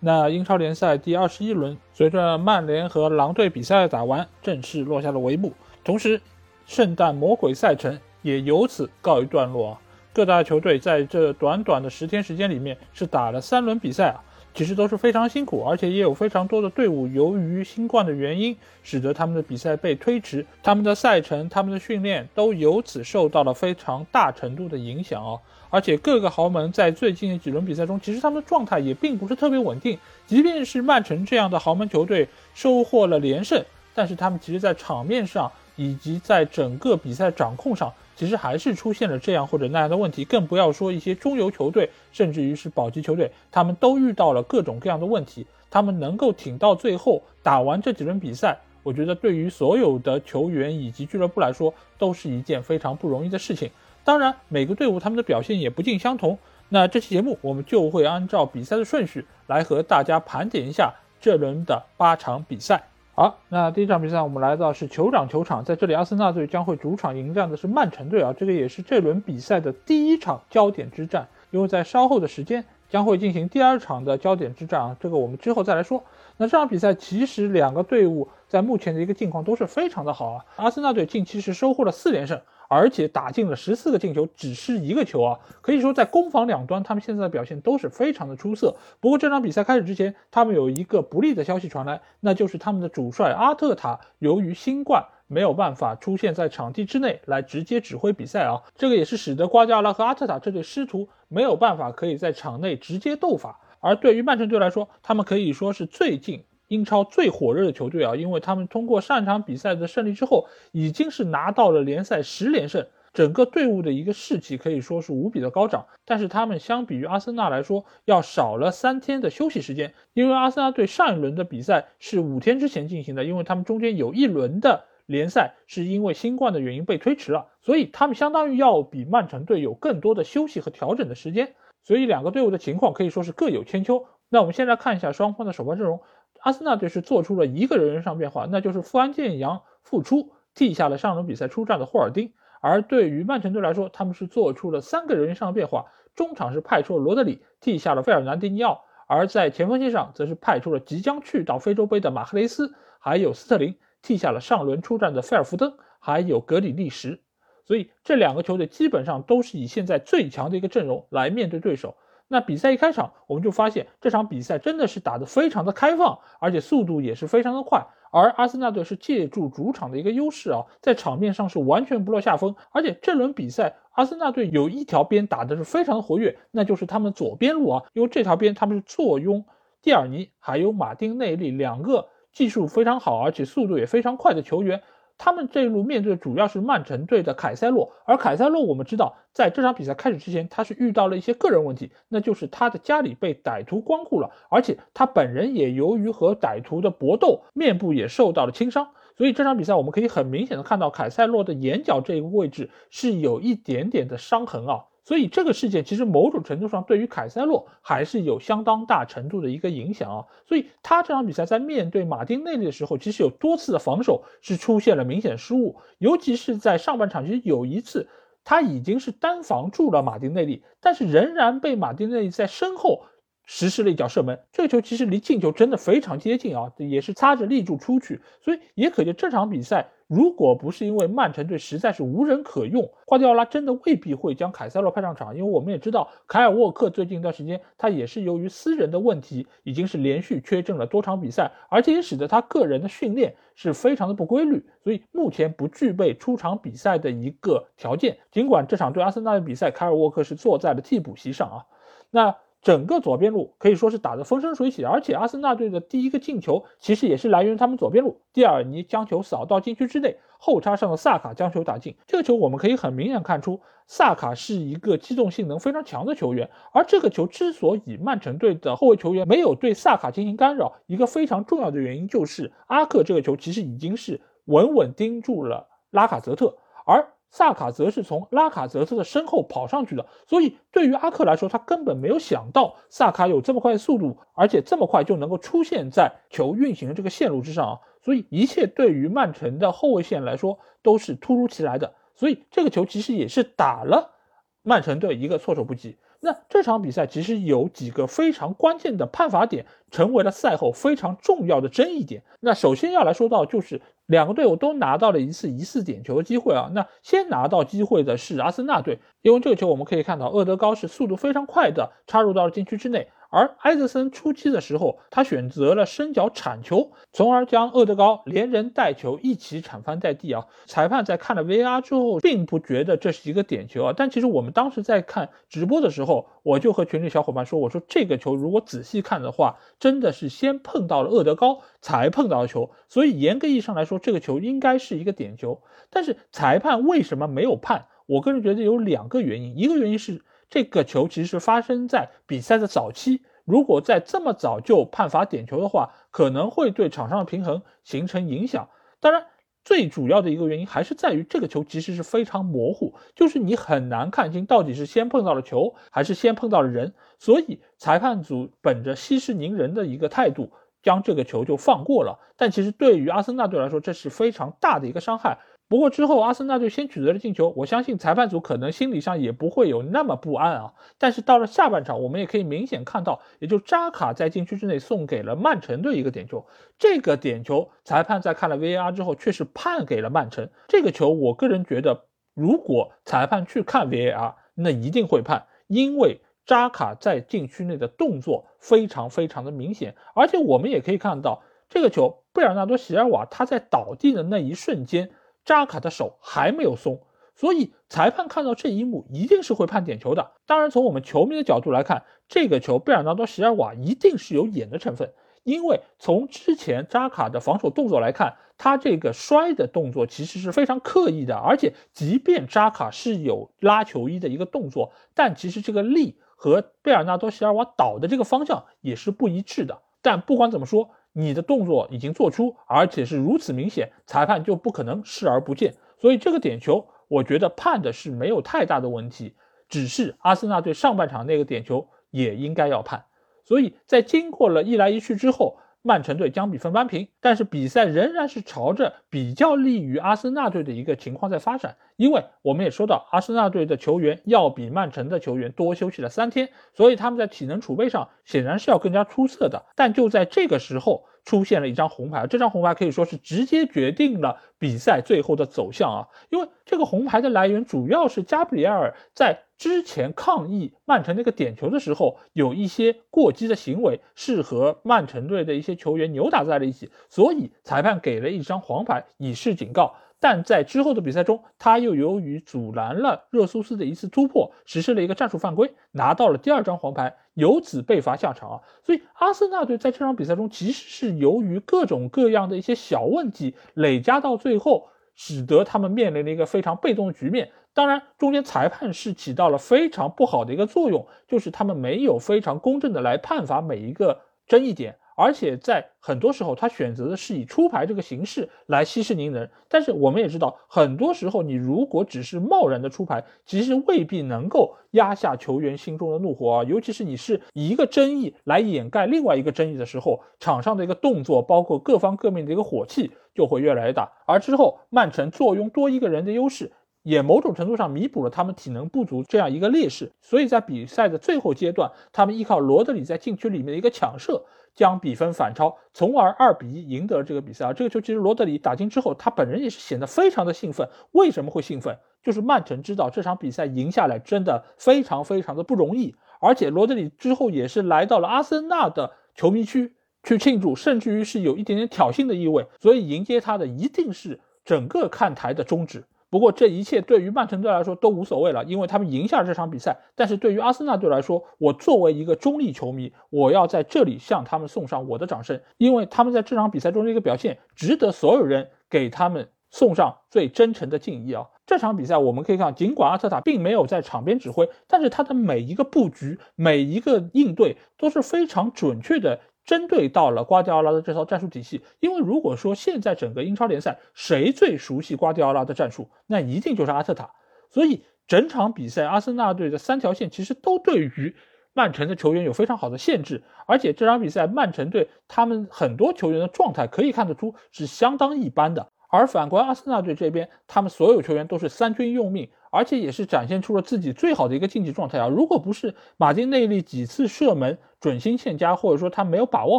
那英超联赛第二十一轮，随着曼联和狼队比赛打完，正式落下了帷幕。同时，圣诞魔鬼赛程也由此告一段落！各大球队在这短短的十天时间里面，是打了三轮比赛啊。其实都是非常辛苦，而且也有非常多的队伍由于新冠的原因，使得他们的比赛被推迟，他们的赛程、他们的训练都由此受到了非常大程度的影响哦。而且各个豪门在最近的几轮比赛中，其实他们的状态也并不是特别稳定。即便是曼城这样的豪门球队收获了连胜，但是他们其实在场面上以及在整个比赛掌控上。其实还是出现了这样或者那样的问题，更不要说一些中游球队，甚至于是保级球队，他们都遇到了各种各样的问题。他们能够挺到最后，打完这几轮比赛，我觉得对于所有的球员以及俱乐部来说，都是一件非常不容易的事情。当然，每个队伍他们的表现也不尽相同。那这期节目我们就会按照比赛的顺序来和大家盘点一下这轮的八场比赛。好，那第一场比赛我们来到是酋长球场，在这里阿森纳队将会主场迎战的是曼城队啊，这个也是这轮比赛的第一场焦点之战，因为在稍后的时间将会进行第二场的焦点之战啊，这个我们之后再来说。那这场比赛其实两个队伍在目前的一个境况都是非常的好啊，阿森纳队近期是收获了四连胜。而且打进了十四个进球，只是一个球啊！可以说在攻防两端，他们现在的表现都是非常的出色。不过这场比赛开始之前，他们有一个不利的消息传来，那就是他们的主帅阿特塔由于新冠没有办法出现在场地之内来直接指挥比赛啊！这个也是使得瓜迪奥拉和阿特塔这对师徒没有办法可以在场内直接斗法。而对于曼城队来说，他们可以说是最近。英超最火热的球队啊，因为他们通过上场比赛的胜利之后，已经是拿到了联赛十连胜，整个队伍的一个士气可以说是无比的高涨。但是他们相比于阿森纳来说，要少了三天的休息时间，因为阿森纳队上一轮的比赛是五天之前进行的，因为他们中间有一轮的联赛是因为新冠的原因被推迟了，所以他们相当于要比曼城队有更多的休息和调整的时间。所以两个队伍的情况可以说是各有千秋。那我们先来看一下双方的首发阵容。阿森纳队是做出了一个人员上变化，那就是富安健洋复出，替下了上轮比赛出战的霍尔丁。而对于曼城队来说，他们是做出了三个人员上的变化，中场是派出了罗德里，替下了费尔南迪尼奥；而在前锋线上，则是派出了即将去到非洲杯的马赫雷斯，还有斯特林，替下了上轮出战的菲尔福登，还有格里利什。所以这两个球队基本上都是以现在最强的一个阵容来面对对手。那比赛一开场，我们就发现这场比赛真的是打得非常的开放，而且速度也是非常的快。而阿森纳队是借助主场的一个优势啊，在场面上是完全不落下风。而且这轮比赛，阿森纳队有一条边打的是非常的活跃，那就是他们左边路啊，因为这条边他们是坐拥蒂尔尼还有马丁内利两个技术非常好，而且速度也非常快的球员。他们这一路面对主要是曼城队的凯塞洛，而凯塞洛我们知道，在这场比赛开始之前，他是遇到了一些个人问题，那就是他的家里被歹徒光顾了，而且他本人也由于和歹徒的搏斗，面部也受到了轻伤，所以这场比赛我们可以很明显的看到凯塞洛的眼角这个位置是有一点点的伤痕啊。所以这个事件其实某种程度上对于凯塞洛还是有相当大程度的一个影响啊。所以他这场比赛在面对马丁内利的时候，其实有多次的防守是出现了明显失误，尤其是在上半场，其实有一次他已经是单防住了马丁内利，但是仍然被马丁内利在身后实施了一脚射门。这个球其实离进球真的非常接近啊，也是擦着立柱出去，所以也可见这场比赛。如果不是因为曼城队实在是无人可用，瓜迪奥拉真的未必会将凯塞洛派上场。因为我们也知道，凯尔沃克最近一段时间他也是由于私人的问题，已经是连续缺阵了多场比赛，而且也使得他个人的训练是非常的不规律，所以目前不具备出场比赛的一个条件。尽管这场对阿森纳的比赛，凯尔沃克是坐在了替补席上啊，那。整个左边路可以说是打得风生水起，而且阿森纳队的第一个进球其实也是来源于他们左边路，蒂尔尼将球扫到禁区之内，后插上的萨卡将球打进。这个球我们可以很明显看出，萨卡是一个机动性能非常强的球员。而这个球之所以曼城队的后卫球员没有对萨卡进行干扰，一个非常重要的原因就是阿克这个球其实已经是稳稳盯住了拉卡泽特，而萨卡则是从拉卡泽特的身后跑上去的。所以对于阿克来说，他根本没有想到萨卡有这么快的速度，而且这么快就能够出现在球运行的这个线路之上啊！所以一切对于曼城的后卫线来说都是突如其来的。所以这个球其实也是打了曼城队一个措手不及。那这场比赛其实有几个非常关键的判罚点，成为了赛后非常重要的争议点。那首先要来说到，就是两个队伍都拿到了一次疑似点球的机会啊。那先拿到机会的是阿森纳队，因为这个球我们可以看到，厄德高是速度非常快的插入到了禁区之内。而埃德森出击的时候，他选择了伸脚铲球，从而将厄德高连人带球一起铲翻在地啊！裁判在看了 VR 之后，并不觉得这是一个点球啊。但其实我们当时在看直播的时候，我就和群里小伙伴说：“我说这个球如果仔细看的话，真的是先碰到了厄德高才碰到球，所以严格意义上来说，这个球应该是一个点球。但是裁判为什么没有判？我个人觉得有两个原因，一个原因是。这个球其实是发生在比赛的早期，如果在这么早就判罚点球的话，可能会对场上的平衡形成影响。当然，最主要的一个原因还是在于这个球其实是非常模糊，就是你很难看清到底是先碰到了球还是先碰到了人。所以裁判组本着息事宁人的一个态度，将这个球就放过了。但其实对于阿森纳队来说，这是非常大的一个伤害。不过之后，阿森纳队先取得了进球，我相信裁判组可能心理上也不会有那么不安啊。但是到了下半场，我们也可以明显看到，也就扎卡在禁区之内送给了曼城队一个点球。这个点球，裁判在看了 VAR 之后，却是判给了曼城。这个球，我个人觉得，如果裁判去看 VAR，那一定会判，因为扎卡在禁区内的动作非常非常的明显，而且我们也可以看到，这个球贝尔纳多席尔瓦他在倒地的那一瞬间。扎卡的手还没有松，所以裁判看到这一幕一定是会判点球的。当然，从我们球迷的角度来看，这个球贝尔纳多·席尔瓦一定是有演的成分，因为从之前扎卡的防守动作来看，他这个摔的动作其实是非常刻意的，而且即便扎卡是有拉球衣的一个动作，但其实这个力和贝尔纳多·席尔瓦倒的这个方向也是不一致的。但不管怎么说。你的动作已经做出，而且是如此明显，裁判就不可能视而不见。所以这个点球，我觉得判的是没有太大的问题。只是阿森纳队上半场那个点球也应该要判。所以在经过了一来一去之后。曼城队将比分扳平，但是比赛仍然是朝着比较利于阿森纳队的一个情况在发展。因为我们也说到，阿森纳队的球员要比曼城的球员多休息了三天，所以他们在体能储备上显然是要更加出色的。但就在这个时候，出现了一张红牌，这张红牌可以说是直接决定了比赛最后的走向啊！因为这个红牌的来源主要是加布里埃尔在之前抗议曼城那个点球的时候，有一些过激的行为，是和曼城队的一些球员扭打在了一起，所以裁判给了一张黄牌以示警告。但在之后的比赛中，他又由于阻拦了热苏斯的一次突破，实施了一个战术犯规，拿到了第二张黄牌，由此被罚下场啊。所以阿森纳队在这场比赛中，其实是由于各种各样的一些小问题累加到最后，使得他们面临了一个非常被动的局面。当然，中间裁判是起到了非常不好的一个作用，就是他们没有非常公正的来判罚每一个争议点。而且在很多时候，他选择的是以出牌这个形式来息事宁人。但是我们也知道，很多时候你如果只是贸然的出牌，其实未必能够压下球员心中的怒火啊。尤其是你是一个争议来掩盖另外一个争议的时候，场上的一个动作，包括各方各面的一个火气就会越来越大。而之后曼城坐拥多一个人的优势，也某种程度上弥补了他们体能不足这样一个劣势。所以在比赛的最后阶段，他们依靠罗德里在禁区里面的一个抢射。将比分反超，从而二比一赢得了这个比赛啊！这个球其实罗德里打进之后，他本人也是显得非常的兴奋。为什么会兴奋？就是曼城知道这场比赛赢下来真的非常非常的不容易，而且罗德里之后也是来到了阿森纳的球迷区去庆祝，甚至于是有一点点挑衅的意味。所以迎接他的一定是整个看台的宗旨。不过这一切对于曼城队来说都无所谓了，因为他们赢下了这场比赛。但是对于阿森纳队来说，我作为一个中立球迷，我要在这里向他们送上我的掌声，因为他们在这场比赛中的一个表现，值得所有人给他们送上最真诚的敬意啊！这场比赛我们可以看，尽管阿特塔并没有在场边指挥，但是他的每一个布局、每一个应对都是非常准确的。针对到了瓜迪奥拉的这套战术体系。因为如果说现在整个英超联赛谁最熟悉瓜迪奥拉的战术，那一定就是阿特塔。所以整场比赛，阿森纳队的三条线其实都对于曼城的球员有非常好的限制，而且这场比赛曼城队他们很多球员的状态可以看得出是相当一般的。而反观阿森纳队这边，他们所有球员都是三军用命，而且也是展现出了自己最好的一个竞技状态啊！如果不是马丁内利几次射门准心欠佳，或者说他没有把握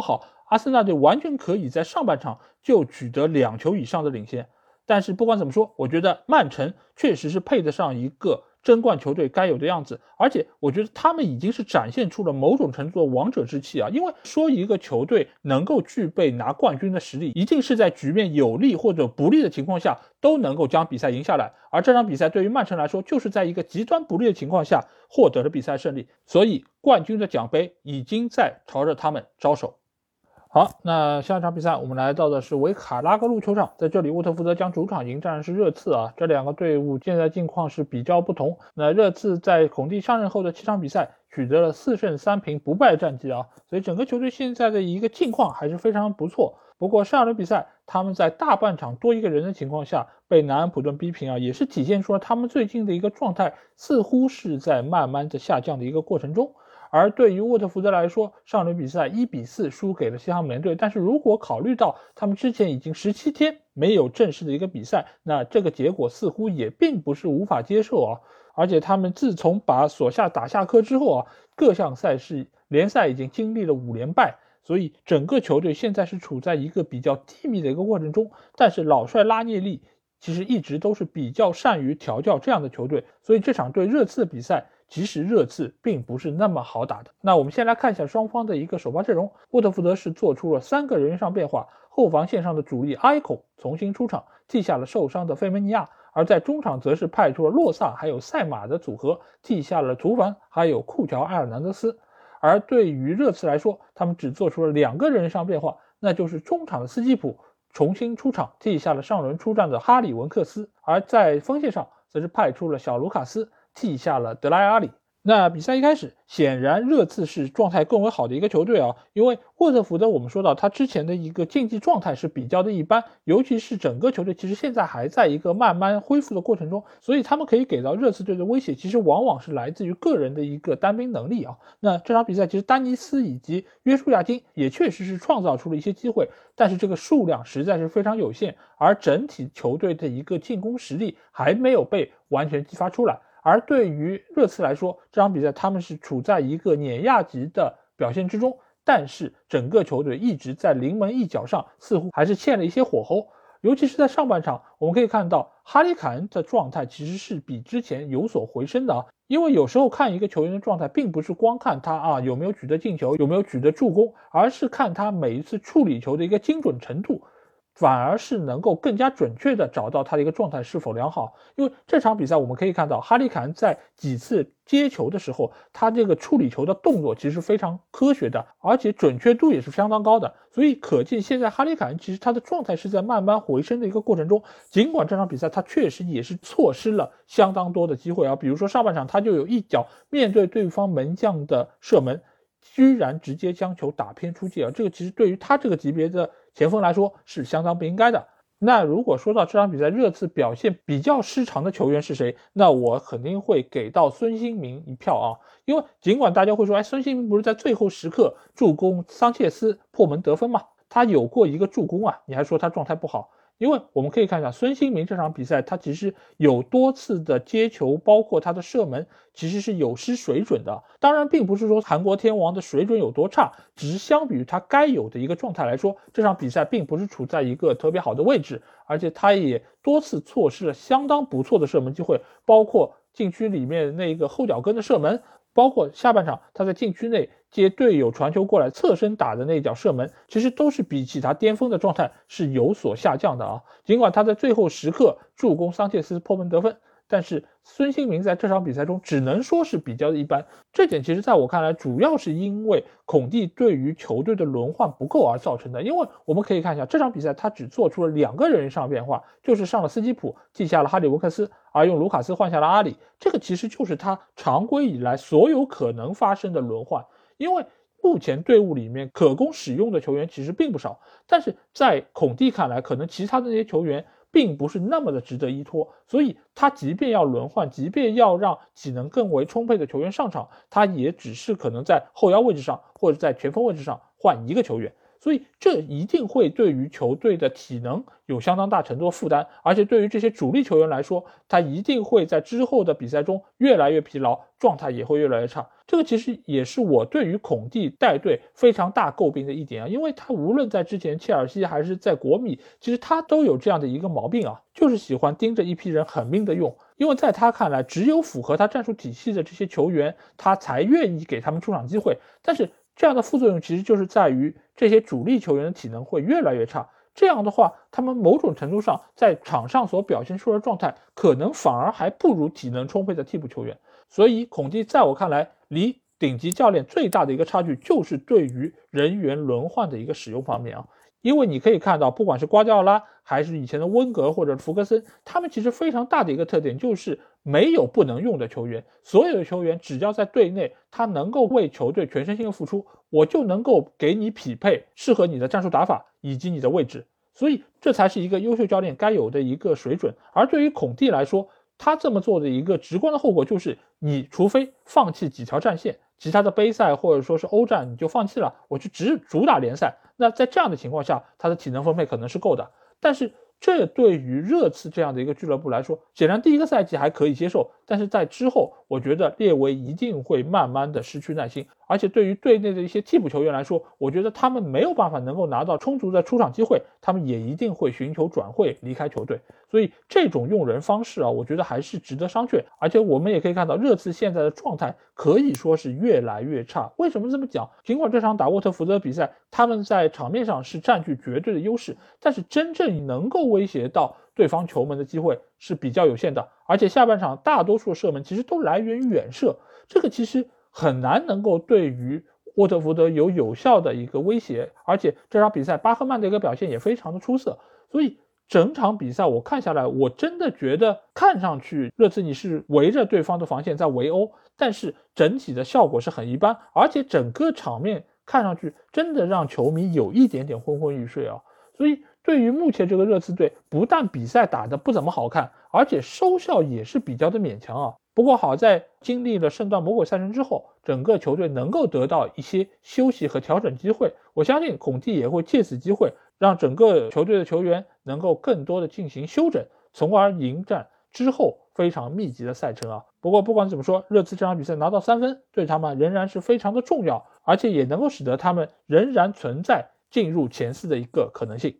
好，阿森纳队完全可以在上半场就取得两球以上的领先。但是不管怎么说，我觉得曼城确实是配得上一个。争冠球队该有的样子，而且我觉得他们已经是展现出了某种程度的王者之气啊！因为说一个球队能够具备拿冠军的实力，一定是在局面有利或者不利的情况下都能够将比赛赢下来。而这场比赛对于曼城来说，就是在一个极端不利的情况下获得了比赛胜利，所以冠军的奖杯已经在朝着他们招手。好，那下一场比赛我们来到的是维卡拉格路球场，在这里沃特福德将主场迎战是热刺啊。这两个队伍现在境况是比较不同。那热刺在孔蒂上任后的七场比赛取得了四胜三平不败战绩啊，所以整个球队现在的一个境况还是非常不错。不过上轮比赛他们在大半场多一个人的情况下被南安普顿逼平啊，也是体现出了他们最近的一个状态似乎是在慢慢的下降的一个过程中。而对于沃特福德来说，上轮比赛一比四输给了西汉姆联队。但是如果考虑到他们之前已经十七天没有正式的一个比赛，那这个结果似乎也并不是无法接受啊。而且他们自从把索夏打下课之后啊，各项赛事联赛已经经历了五连败，所以整个球队现在是处在一个比较低迷的一个过程中。但是老帅拉涅利其实一直都是比较善于调教这样的球队，所以这场对热刺的比赛。其实热刺并不是那么好打的。那我们先来看一下双方的一个首发阵容。沃特福德是做出了三个人员上变化，后防线上的主力埃孔重新出场，替下了受伤的费门尼亚；而在中场则是派出了洛萨还有塞马的组合，替下了图凡还有库乔埃尔南德斯。而对于热刺来说，他们只做出了两个人上变化，那就是中场的斯基普重新出场，替下了上轮出战的哈里文克斯；而在锋线上则是派出了小卢卡斯。替下了德莱阿里。那比赛一开始，显然热刺是状态更为好的一个球队啊，因为沃特福德我们说到他之前的一个竞技状态是比较的一般，尤其是整个球队其实现在还在一个慢慢恢复的过程中，所以他们可以给到热刺队的威胁，其实往往是来自于个人的一个单兵能力啊。那这场比赛其实丹尼斯以及约书亚金也确实是创造出了一些机会，但是这个数量实在是非常有限，而整体球队的一个进攻实力还没有被完全激发出来。而对于热刺来说，这场比赛他们是处在一个碾压级的表现之中，但是整个球队一直在临门一脚上，似乎还是欠了一些火候。尤其是在上半场，我们可以看到哈里凯恩的状态其实是比之前有所回升的啊。因为有时候看一个球员的状态，并不是光看他啊有没有取得进球，有没有取得助攻，而是看他每一次处理球的一个精准程度。反而是能够更加准确的找到他的一个状态是否良好，因为这场比赛我们可以看到，哈里凯恩在几次接球的时候，他这个处理球的动作其实非常科学的，而且准确度也是相当高的，所以可见现在哈里凯恩其实他的状态是在慢慢回升的一个过程中。尽管这场比赛他确实也是错失了相当多的机会啊，比如说上半场他就有一脚面对对方门将的射门，居然直接将球打偏出界啊，这个其实对于他这个级别的。前锋来说是相当不应该的。那如果说到这场比赛热刺表现比较失常的球员是谁？那我肯定会给到孙兴民一票啊。因为尽管大家会说，哎，孙兴民不是在最后时刻助攻桑切斯破门得分吗？他有过一个助攻啊，你还说他状态不好？因为我们可以看一下孙兴民这场比赛，他其实有多次的接球，包括他的射门，其实是有失水准的。当然，并不是说韩国天王的水准有多差，只是相比于他该有的一个状态来说，这场比赛并不是处在一个特别好的位置，而且他也多次错失了相当不错的射门机会，包括禁区里面那个后脚跟的射门。包括下半场他在禁区内接队友传球过来侧身打的那脚射门，其实都是比起他巅峰的状态是有所下降的啊。尽管他在最后时刻助攻桑切斯破门得分。但是孙兴民在这场比赛中只能说是比较的一般，这点其实在我看来，主要是因为孔蒂对于球队的轮换不够而造成的。因为我们可以看一下这场比赛，他只做出了两个人上变化，就是上了斯基普，替下了哈里文克斯，而用卢卡斯换下了阿里。这个其实就是他常规以来所有可能发生的轮换。因为目前队伍里面可供使用的球员其实并不少，但是在孔蒂看来，可能其他的那些球员并不是那么的值得依托，所以他即便要轮换，即便要让体能更为充沛的球员上场，他也只是可能在后腰位置上或者在前锋位置上换一个球员。所以这一定会对于球队的体能有相当大程度的负担，而且对于这些主力球员来说，他一定会在之后的比赛中越来越疲劳，状态也会越来越差。这个其实也是我对于孔蒂带队非常大诟病的一点啊，因为他无论在之前切尔西还是在国米，其实他都有这样的一个毛病啊，就是喜欢盯着一批人狠命的用，因为在他看来，只有符合他战术体系的这些球员，他才愿意给他们出场机会，但是。这样的副作用其实就是在于这些主力球员的体能会越来越差，这样的话，他们某种程度上在场上所表现出的状态，可能反而还不如体能充沛的替补球员。所以，孔蒂在我看来，离顶级教练最大的一个差距，就是对于人员轮换的一个使用方面啊。因为你可以看到，不管是瓜迪奥拉还是以前的温格或者福格森，他们其实非常大的一个特点就是没有不能用的球员。所有的球员只要在队内，他能够为球队全身心的付出，我就能够给你匹配适合你的战术打法以及你的位置。所以这才是一个优秀教练该有的一个水准。而对于孔蒂来说，他这么做的一个直观的后果就是，你除非放弃几条战线。其他的杯赛或者说是欧战你就放弃了，我就只主打联赛。那在这样的情况下，他的体能分配可能是够的，但是。这对于热刺这样的一个俱乐部来说，显然第一个赛季还可以接受，但是在之后，我觉得列维一定会慢慢的失去耐心，而且对于队内的一些替补球员来说，我觉得他们没有办法能够拿到充足的出场机会，他们也一定会寻求转会离开球队。所以这种用人方式啊，我觉得还是值得商榷。而且我们也可以看到，热刺现在的状态可以说是越来越差。为什么这么讲？尽管这场打沃特福德比赛，他们在场面上是占据绝对的优势，但是真正能够威胁到对方球门的机会是比较有限的，而且下半场大多数射门其实都来源于远射，这个其实很难能够对于沃特福德有有效的一个威胁。而且这场比赛巴赫曼的一个表现也非常的出色，所以整场比赛我看下来，我真的觉得看上去热刺你是围着对方的防线在围殴，但是整体的效果是很一般，而且整个场面看上去真的让球迷有一点点昏昏欲睡啊，所以。对于目前这个热刺队，不但比赛打得不怎么好看，而且收效也是比较的勉强啊。不过好在经历了圣诞魔鬼赛程之后，整个球队能够得到一些休息和调整机会。我相信孔蒂也会借此机会，让整个球队的球员能够更多的进行休整，从而迎战之后非常密集的赛程啊。不过不管怎么说，热刺这场比赛拿到三分，对他们仍然是非常的重要，而且也能够使得他们仍然存在进入前四的一个可能性。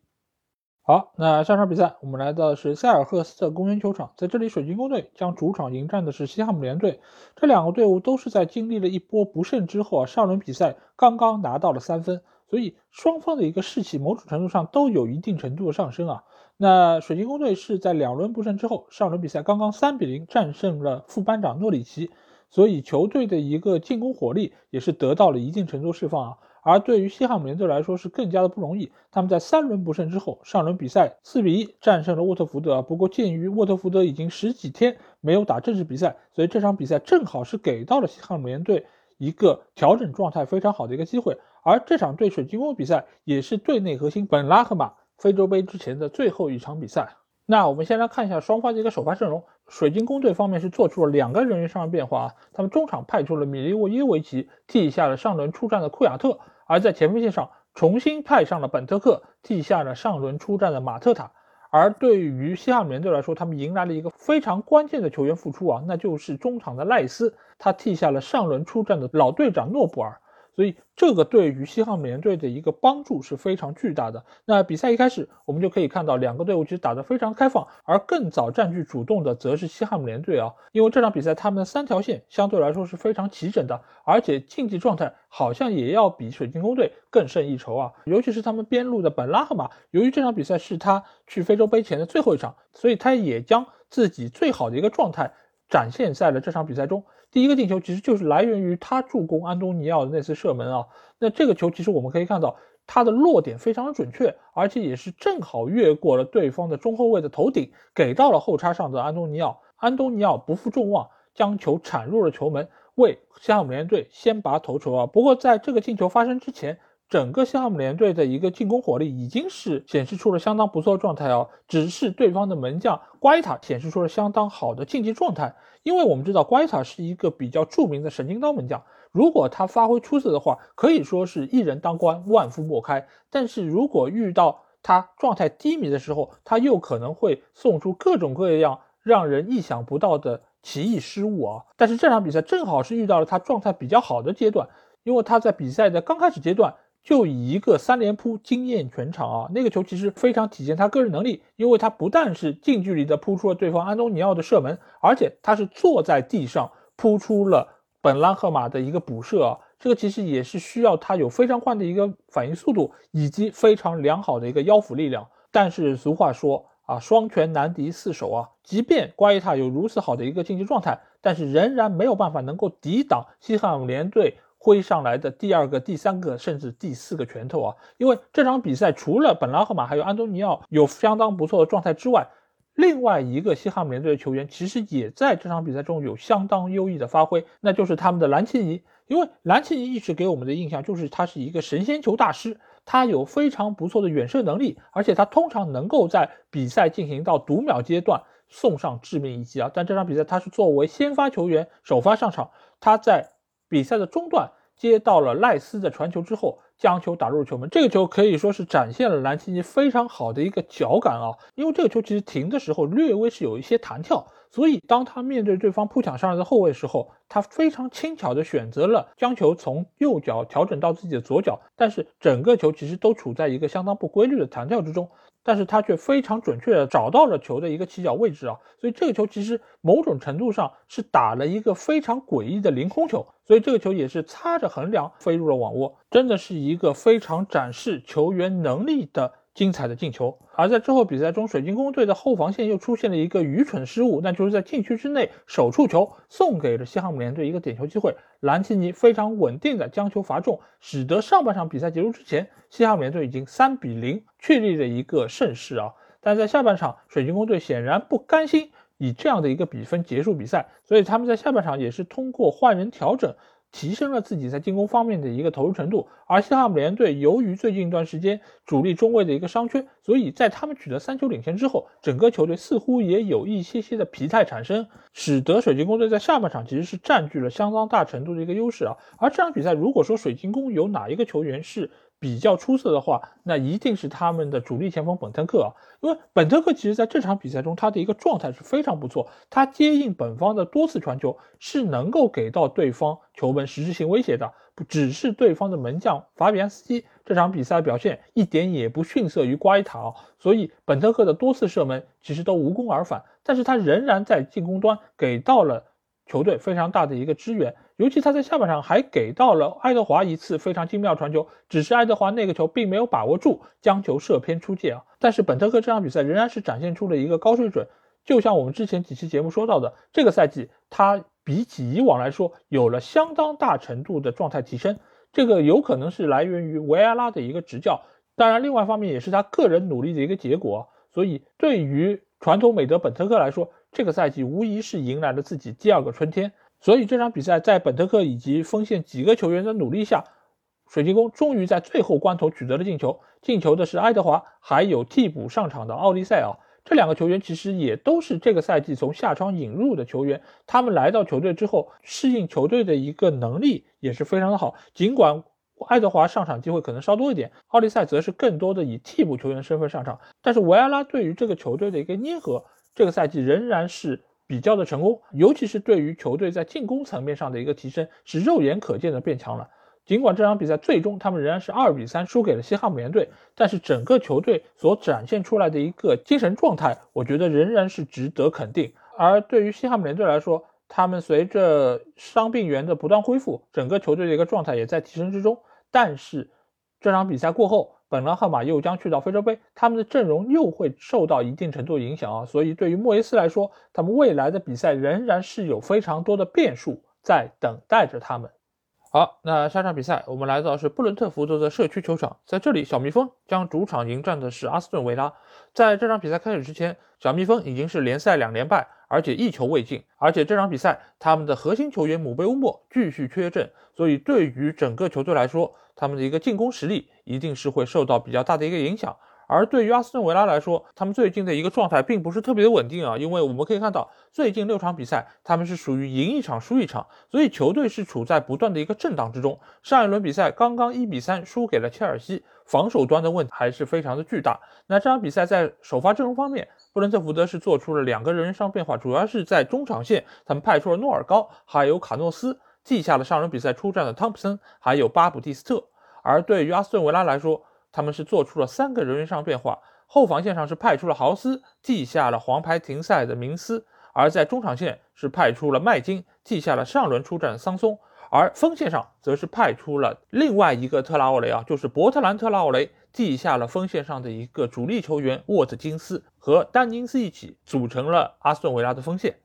好，那上场比赛我们来到的是塞尔赫斯特公园球场，在这里水晶宫队将主场迎战的是西汉姆联队。这两个队伍都是在经历了一波不胜之后啊，上轮比赛刚刚拿到了三分，所以双方的一个士气某种程度上都有一定程度的上升啊。那水晶宫队是在两轮不胜之后，上轮比赛刚刚三比零战胜了副班长诺里奇，所以球队的一个进攻火力也是得到了一定程度释放啊。而对于西汉姆联队来说是更加的不容易，他们在三轮不胜之后，上轮比赛四比一战胜了沃特福德。不过鉴于沃特福德已经十几天没有打正式比赛，所以这场比赛正好是给到了西汉姆联队一个调整状态非常好的一个机会。而这场对水晶宫比赛也是队内核心本拉赫马非洲杯之前的最后一场比赛。那我们先来看一下双方的一个首发阵容。水晶宫队方面是做出了两个人员上的变化啊，他们中场派出了米利沃耶维奇替下了上轮出战的库亚特，而在前锋线上重新派上了本特克替下了上轮出战的马特塔。而对于西汉姆联队来说，他们迎来了一个非常关键的球员复出啊，那就是中场的赖斯，他替下了上轮出战的老队长诺布尔。所以这个对于西汉姆联队的一个帮助是非常巨大的。那比赛一开始，我们就可以看到两个队伍其实打得非常开放，而更早占据主动的则是西汉姆联队啊。因为这场比赛他们的三条线相对来说是非常齐整的，而且竞技状态好像也要比水晶宫队更胜一筹啊。尤其是他们边路的本拉赫马，由于这场比赛是他去非洲杯前的最后一场，所以他也将自己最好的一个状态展现在了这场比赛中。第一个进球其实就是来源于他助攻安东尼奥的那次射门啊，那这个球其实我们可以看到他的落点非常的准确，而且也是正好越过了对方的中后卫的头顶，给到了后插上的安东尼奥。安东尼奥不负众望，将球铲入了球门，为西汉姆联队先拔头筹啊。不过在这个进球发生之前，整个西汉姆联队的一个进攻火力已经是显示出了相当不错的状态哦。只是对方的门将瓜伊塔显示出了相当好的竞技状态，因为我们知道瓜伊塔是一个比较著名的神经刀门将，如果他发挥出色的话，可以说是一人当关，万夫莫开。但是如果遇到他状态低迷的时候，他又可能会送出各种各样让人意想不到的奇异失误啊。但是这场比赛正好是遇到了他状态比较好的阶段，因为他在比赛的刚开始阶段。就以一个三连扑惊艳全场啊！那个球其实非常体现他个人能力，因为他不但是近距离的扑出了对方安东尼奥的射门，而且他是坐在地上扑出了本拉赫马的一个补射啊！这个其实也是需要他有非常快的一个反应速度，以及非常良好的一个腰腹力量。但是俗话说啊，双拳难敌四手啊！即便瓜伊塔有如此好的一个竞技状态，但是仍然没有办法能够抵挡西汉姆联队。挥上来的第二个、第三个，甚至第四个拳头啊！因为这场比赛除了本拉赫马还有安东尼奥有相当不错的状态之外，另外一个西汉姆联队的球员其实也在这场比赛中有相当优异的发挥，那就是他们的兰奇尼。因为兰奇尼一直给我们的印象就是他是一个神仙球大师，他有非常不错的远射能力，而且他通常能够在比赛进行到读秒阶段送上致命一击啊！但这场比赛他是作为先发球员首发上场，他在。比赛的中段接到了赖斯的传球之后，将球打入球门。这个球可以说是展现了兰奇尼非常好的一个脚感啊！因为这个球其实停的时候略微是有一些弹跳，所以当他面对对方扑抢上来的后卫时候，他非常轻巧的选择了将球从右脚调整到自己的左脚。但是整个球其实都处在一个相当不规律的弹跳之中。但是他却非常准确的找到了球的一个起脚位置啊，所以这个球其实某种程度上是打了一个非常诡异的凌空球，所以这个球也是擦着横梁飞入了网窝，真的是一个非常展示球员能力的。精彩的进球，而在之后比赛中，水晶宫队的后防线又出现了一个愚蠢失误，那就是在禁区之内手触球，送给了西汉姆联队一个点球机会。兰奇尼非常稳定的将球罚中，使得上半场比赛结束之前，西汉姆联队已经三比零确立了一个胜势啊！但在下半场，水晶宫队显然不甘心以这样的一个比分结束比赛，所以他们在下半场也是通过换人调整。提升了自己在进攻方面的一个投入程度，而西汉姆联队由于最近一段时间主力中卫的一个伤缺，所以在他们取得三球领先之后，整个球队似乎也有一些些的疲态产生，使得水晶宫队在下半场其实是占据了相当大程度的一个优势啊。而这场比赛，如果说水晶宫有哪一个球员是，比较出色的话，那一定是他们的主力前锋本特克啊，因为本特克其实在这场比赛中他的一个状态是非常不错，他接应本方的多次传球是能够给到对方球门实质性威胁的，不只是对方的门将法比安斯基这场比赛表现一点也不逊色于瓜伊塔啊，所以本特克的多次射门其实都无功而返，但是他仍然在进攻端给到了。球队非常大的一个支援，尤其他在下半场还给到了爱德华一次非常精妙传球，只是爱德华那个球并没有把握住，将球射偏出界啊。但是本特克这场比赛仍然是展现出了一个高水准，就像我们之前几期节目说到的，这个赛季他比起以往来说有了相当大程度的状态提升，这个有可能是来源于维埃拉的一个执教，当然另外一方面也是他个人努力的一个结果。所以对于传统美德本特克来说，这个赛季无疑是迎来了自己第二个春天，所以这场比赛在本特克以及锋线几个球员的努力下，水晶宫终于在最后关头取得了进球。进球的是爱德华，还有替补上场的奥利塞尔。这两个球员其实也都是这个赛季从夏窗引入的球员，他们来到球队之后，适应球队的一个能力也是非常的好。尽管爱德华上场机会可能稍多一点，奥利塞则是更多的以替补球员身份上场，但是维埃拉对于这个球队的一个捏合。这个赛季仍然是比较的成功，尤其是对于球队在进攻层面上的一个提升，是肉眼可见的变强了。尽管这场比赛最终他们仍然是二比三输给了西汉姆联队，但是整个球队所展现出来的一个精神状态，我觉得仍然是值得肯定。而对于西汉姆联队来说，他们随着伤病员的不断恢复，整个球队的一个状态也在提升之中。但是这场比赛过后，本拉赫马又将去到非洲杯，他们的阵容又会受到一定程度影响啊，所以对于莫耶斯来说，他们未来的比赛仍然是有非常多的变数在等待着他们。好，那下场比赛我们来到是布伦特福德的社区球场，在这里小蜜蜂将主场迎战的是阿斯顿维拉。在这场比赛开始之前，小蜜蜂已经是联赛两连败，而且一球未进，而且这场比赛他们的核心球员姆贝乌莫继续缺阵，所以对于整个球队来说，他们的一个进攻实力一定是会受到比较大的一个影响。而对于阿斯顿维拉来说，他们最近的一个状态并不是特别的稳定啊，因为我们可以看到最近六场比赛他们是属于赢一场输一场，所以球队是处在不断的一个震荡之中。上一轮比赛刚刚一比三输给了切尔西，防守端的问题还是非常的巨大。那这场比赛在首发阵容方面，布伦特福德是做出了两个人员上变化，主要是在中场线，他们派出了诺尔高还有卡诺斯，记下了上轮比赛出战的汤普森还有巴普蒂斯特。而对于阿斯顿维拉来说，他们是做出了三个人员上变化，后防线上是派出了豪斯，记下了黄牌停赛的明斯；而在中场线是派出了麦金，记下了上轮出战的桑松；而锋线上则是派出了另外一个特拉奥雷啊，就是伯特兰特拉奥雷，记下了锋线上的一个主力球员沃特金斯和丹尼斯一起组成了阿斯顿维拉的锋线。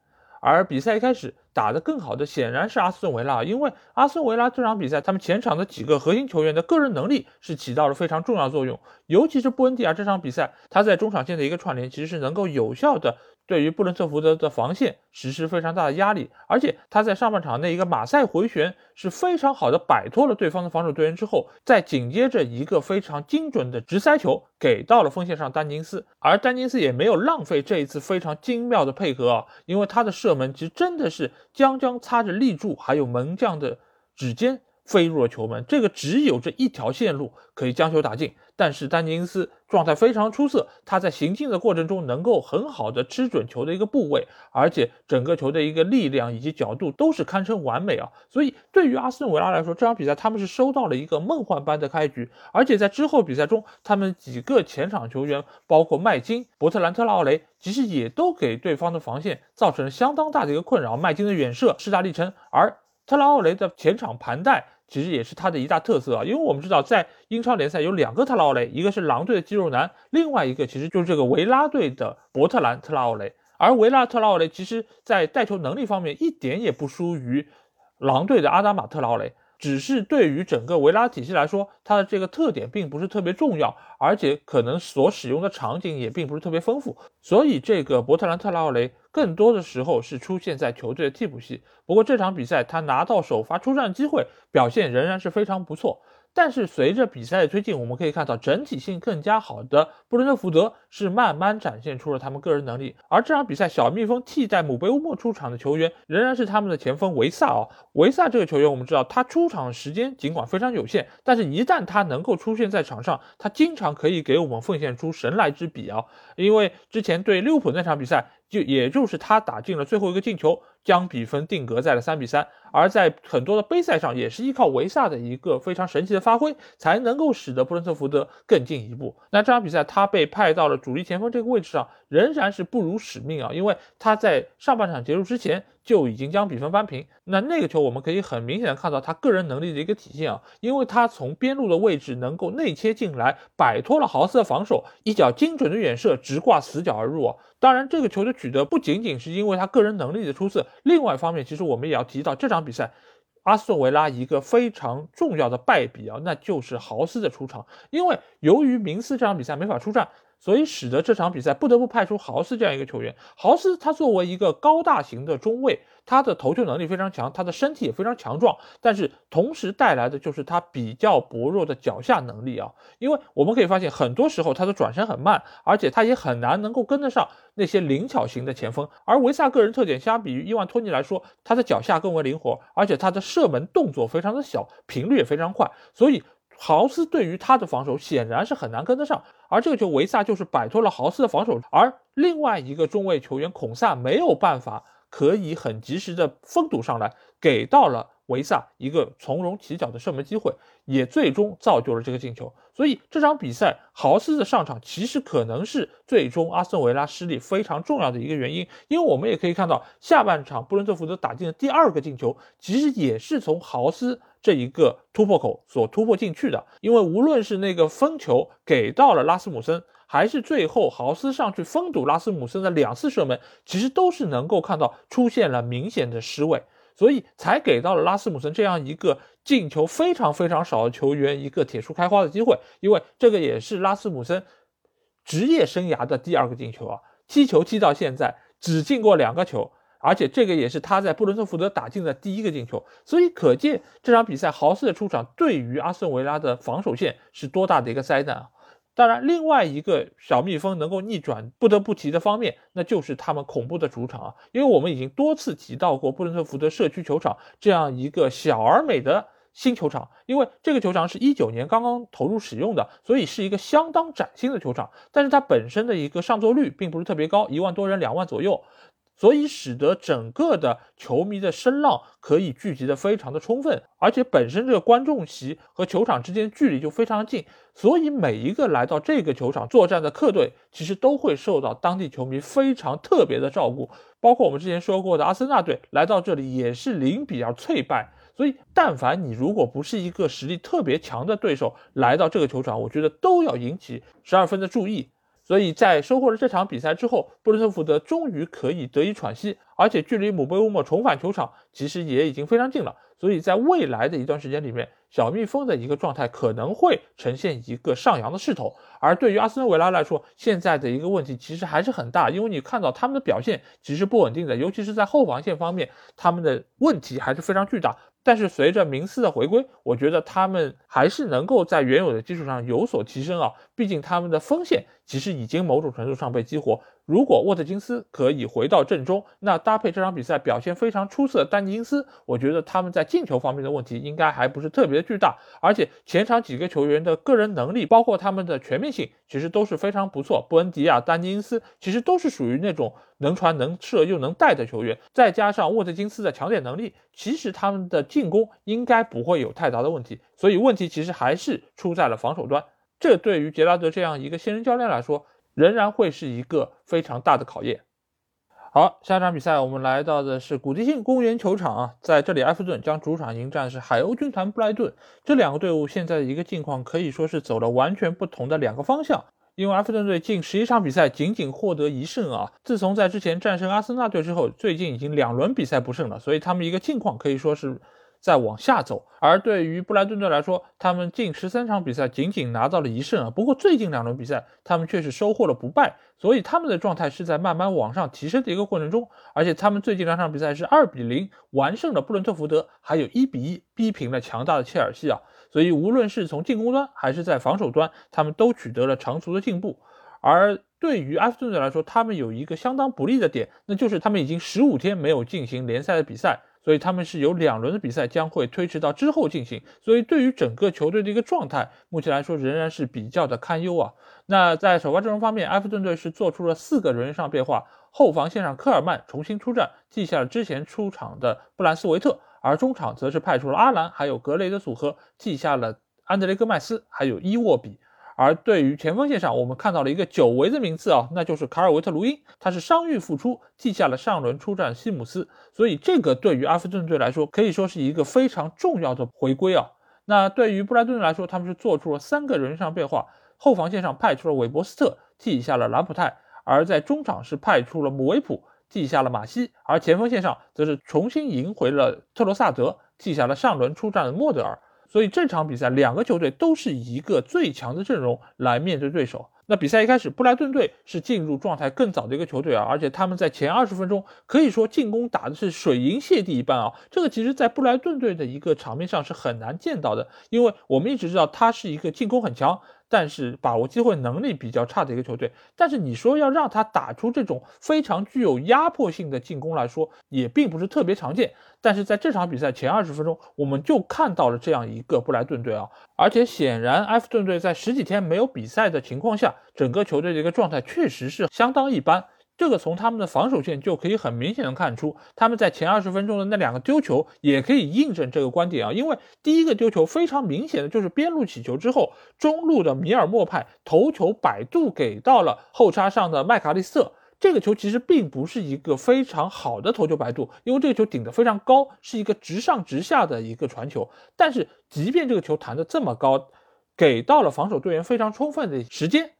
而比赛一开始打得更好的显然是阿斯顿维拉，因为阿斯顿维拉这场比赛他们前场的几个核心球员的个人能力是起到了非常重要作用，尤其是布恩迪亚这场比赛他在中场线的一个串联，其实是能够有效的。对于布伦特福德的防线实施非常大的压力，而且他在上半场那一个马赛回旋是非常好的摆脱了对方的防守队员之后，再紧接着一个非常精准的直塞球给到了锋线上丹尼斯，而丹尼斯也没有浪费这一次非常精妙的配合啊，因为他的射门其实真的是将将擦着立柱还有门将的指尖。飞入了球门，这个只有这一条线路可以将球打进。但是丹尼斯状态非常出色，他在行进的过程中能够很好的吃准球的一个部位，而且整个球的一个力量以及角度都是堪称完美啊。所以对于阿斯顿维拉来说，这场比赛他们是收到了一个梦幻般的开局。而且在之后比赛中，他们几个前场球员，包括麦金、伯特兰特、拉奥雷，其实也都给对方的防线造成了相当大的一个困扰。麦金的远射势大力沉，而特拉奥雷的前场盘带。其实也是他的一大特色啊，因为我们知道在英超联赛有两个特拉奥雷，一个是狼队的肌肉男，另外一个其实就是这个维拉队的伯特兰特拉奥雷。而维拉特拉奥雷其实在带球能力方面一点也不输于狼队的阿达马特拉奥雷。只是对于整个维拉体系来说，它的这个特点并不是特别重要，而且可能所使用的场景也并不是特别丰富，所以这个伯特兰特拉奥雷更多的时候是出现在球队的替补席。不过这场比赛他拿到首发出战机会，表现仍然是非常不错。但是随着比赛的推进，我们可以看到整体性更加好的布伦特福德是慢慢展现出了他们个人能力。而这场比赛，小蜜蜂替代姆贝乌莫出场的球员仍然是他们的前锋维萨哦。维萨这个球员，我们知道他出场时间尽管非常有限，但是一旦他能够出现在场上，他经常可以给我们奉献出神来之笔啊。因为之前对利物浦那场比赛。就也就是他打进了最后一个进球，将比分定格在了三比三。而在很多的杯赛上，也是依靠维萨的一个非常神奇的发挥，才能够使得布伦特福德更进一步。那这场比赛他被派到了主力前锋这个位置上，仍然是不辱使命啊，因为他在上半场结束之前。就已经将比分扳平。那那个球，我们可以很明显的看到他个人能力的一个体现啊，因为他从边路的位置能够内切进来，摆脱了豪斯的防守，一脚精准的远射，直挂死角而入啊。当然，这个球的取得不仅仅是因为他个人能力的出色，另外一方面，其实我们也要提到这场比赛，阿斯顿维拉一个非常重要的败笔啊，那就是豪斯的出场，因为由于明斯这场比赛没法出战。所以使得这场比赛不得不派出豪斯这样一个球员。豪斯他作为一个高大型的中卫，他的头球能力非常强，他的身体也非常强壮，但是同时带来的就是他比较薄弱的脚下能力啊。因为我们可以发现，很多时候他的转身很慢，而且他也很难能够跟得上那些灵巧型的前锋。而维萨个人特点相比于伊万托尼来说，他的脚下更为灵活，而且他的射门动作非常的小，频率也非常快，所以。豪斯对于他的防守显然是很难跟得上，而这个球维萨就是摆脱了豪斯的防守，而另外一个中卫球员孔萨没有办法可以很及时的封堵上来，给到了维萨一个从容起脚的射门机会，也最终造就了这个进球。所以这场比赛豪斯的上场其实可能是最终阿斯顿维拉失利非常重要的一个原因，因为我们也可以看到下半场布伦特福德打进的第二个进球，其实也是从豪斯。这一个突破口所突破进去的，因为无论是那个分球给到了拉斯姆森，还是最后豪斯上去封堵拉斯姆森的两次射门，其实都是能够看到出现了明显的失位，所以才给到了拉斯姆森这样一个进球非常非常少的球员一个铁树开花的机会，因为这个也是拉斯姆森职业生涯的第二个进球啊！踢球踢到现在只进过两个球，而且这个也是他在布伦特福德打进的第一个进球，所以可见这场比赛豪斯的出场对于阿斯顿维拉的防守线是多大的一个灾难啊！当然，另外一个小蜜蜂能够逆转不得不提的方面，那就是他们恐怖的主场啊！因为我们已经多次提到过布伦特福德社区球场这样一个小而美的新球场，因为这个球场是一九年刚刚投入使用的，所以是一个相当崭新的球场。但是它本身的一个上座率并不是特别高，一万多人、两万左右。所以使得整个的球迷的声浪可以聚集的非常的充分，而且本身这个观众席和球场之间距离就非常近，所以每一个来到这个球场作战的客队，其实都会受到当地球迷非常特别的照顾。包括我们之前说过的阿森纳队来到这里也是零比二脆败，所以但凡你如果不是一个实力特别强的对手来到这个球场，我觉得都要引起十二分的注意。所以在收获了这场比赛之后，布伦特福德终于可以得以喘息，而且距离姆贝乌莫重返球场其实也已经非常近了。所以在未来的一段时间里面，小蜜蜂的一个状态可能会呈现一个上扬的势头。而对于阿斯顿维拉来说，现在的一个问题其实还是很大，因为你看到他们的表现其实不稳定的，尤其是在后防线方面，他们的问题还是非常巨大。但是随着明斯的回归，我觉得他们还是能够在原有的基础上有所提升啊。毕竟他们的风险其实已经某种程度上被激活。如果沃特金斯可以回到阵中，那搭配这场比赛表现非常出色的丹尼金斯，我觉得他们在进球方面的问题应该还不是特别的巨大。而且前场几个球员的个人能力，包括他们的全面性，其实都是非常不错。布恩迪亚、丹尼金斯其实都是属于那种能传能射又能带的球员，再加上沃特金斯的抢点能力，其实他们的进攻应该不会有太大的问题。所以问题其实还是出在了防守端。这对于杰拉德这样一个新人教练来说，仍然会是一个非常大的考验。好，下场比赛我们来到的是古迪逊公园球场啊，在这里埃弗顿将主场迎战是海鸥军团布莱顿。这两个队伍现在的一个境况可以说是走了完全不同的两个方向。因为埃弗顿队近十一场比赛仅仅获得一胜啊，自从在之前战胜阿森纳队之后，最近已经两轮比赛不胜了，所以他们一个境况可以说是。在往下走，而对于布莱顿队来说，他们近十三场比赛仅仅拿到了一胜啊。不过最近两轮比赛，他们却是收获了不败，所以他们的状态是在慢慢往上提升的一个过程中。而且他们最近两场比赛是二比零完胜了布伦特福德，还有一比一逼平了强大的切尔西啊。所以无论是从进攻端还是在防守端，他们都取得了长足的进步。而对于埃弗顿队来说，他们有一个相当不利的点，那就是他们已经十五天没有进行联赛的比赛。所以他们是有两轮的比赛将会推迟到之后进行，所以对于整个球队的一个状态，目前来说仍然是比较的堪忧啊。那在首发阵容方面，埃弗顿队是做出了四个人员上变化，后防线上科尔曼重新出战，替下了之前出场的布兰斯维特，而中场则是派出了阿兰还有格雷的组合，替下了安德雷戈麦斯还有伊沃比。而对于前锋线上，我们看到了一个久违的名字啊，那就是卡尔维特卢因，他是伤愈复出，替下了上轮出战西姆斯，所以这个对于阿斯顿队来说，可以说是一个非常重要的回归啊。那对于布莱顿来说，他们是做出了三个人上变化，后防线上派出了韦伯斯特，替下了兰普泰，而在中场是派出了姆维普，替下了马西，而前锋线上则是重新赢回了特罗萨德，替下了上轮出战的莫德尔。所以这场比赛，两个球队都是一个最强的阵容来面对对手。那比赛一开始，布莱顿队是进入状态更早的一个球队啊，而且他们在前二十分钟可以说进攻打的是水银泻地一般啊。这个其实，在布莱顿队的一个场面上是很难见到的，因为我们一直知道他是一个进攻很强。但是把握机会能力比较差的一个球队，但是你说要让他打出这种非常具有压迫性的进攻来说，也并不是特别常见。但是在这场比赛前二十分钟，我们就看到了这样一个布莱顿队啊，而且显然埃弗顿队在十几天没有比赛的情况下，整个球队的一个状态确实是相当一般。这个从他们的防守线就可以很明显的看出，他们在前二十分钟的那两个丢球也可以印证这个观点啊。因为第一个丢球非常明显的就是边路起球之后，中路的米尔莫派头球摆渡给到了后插上的麦卡利瑟，这个球其实并不是一个非常好的头球摆渡，因为这个球顶得非常高，是一个直上直下的一个传球。但是即便这个球弹得这么高，给到了防守队员非常充分的时间。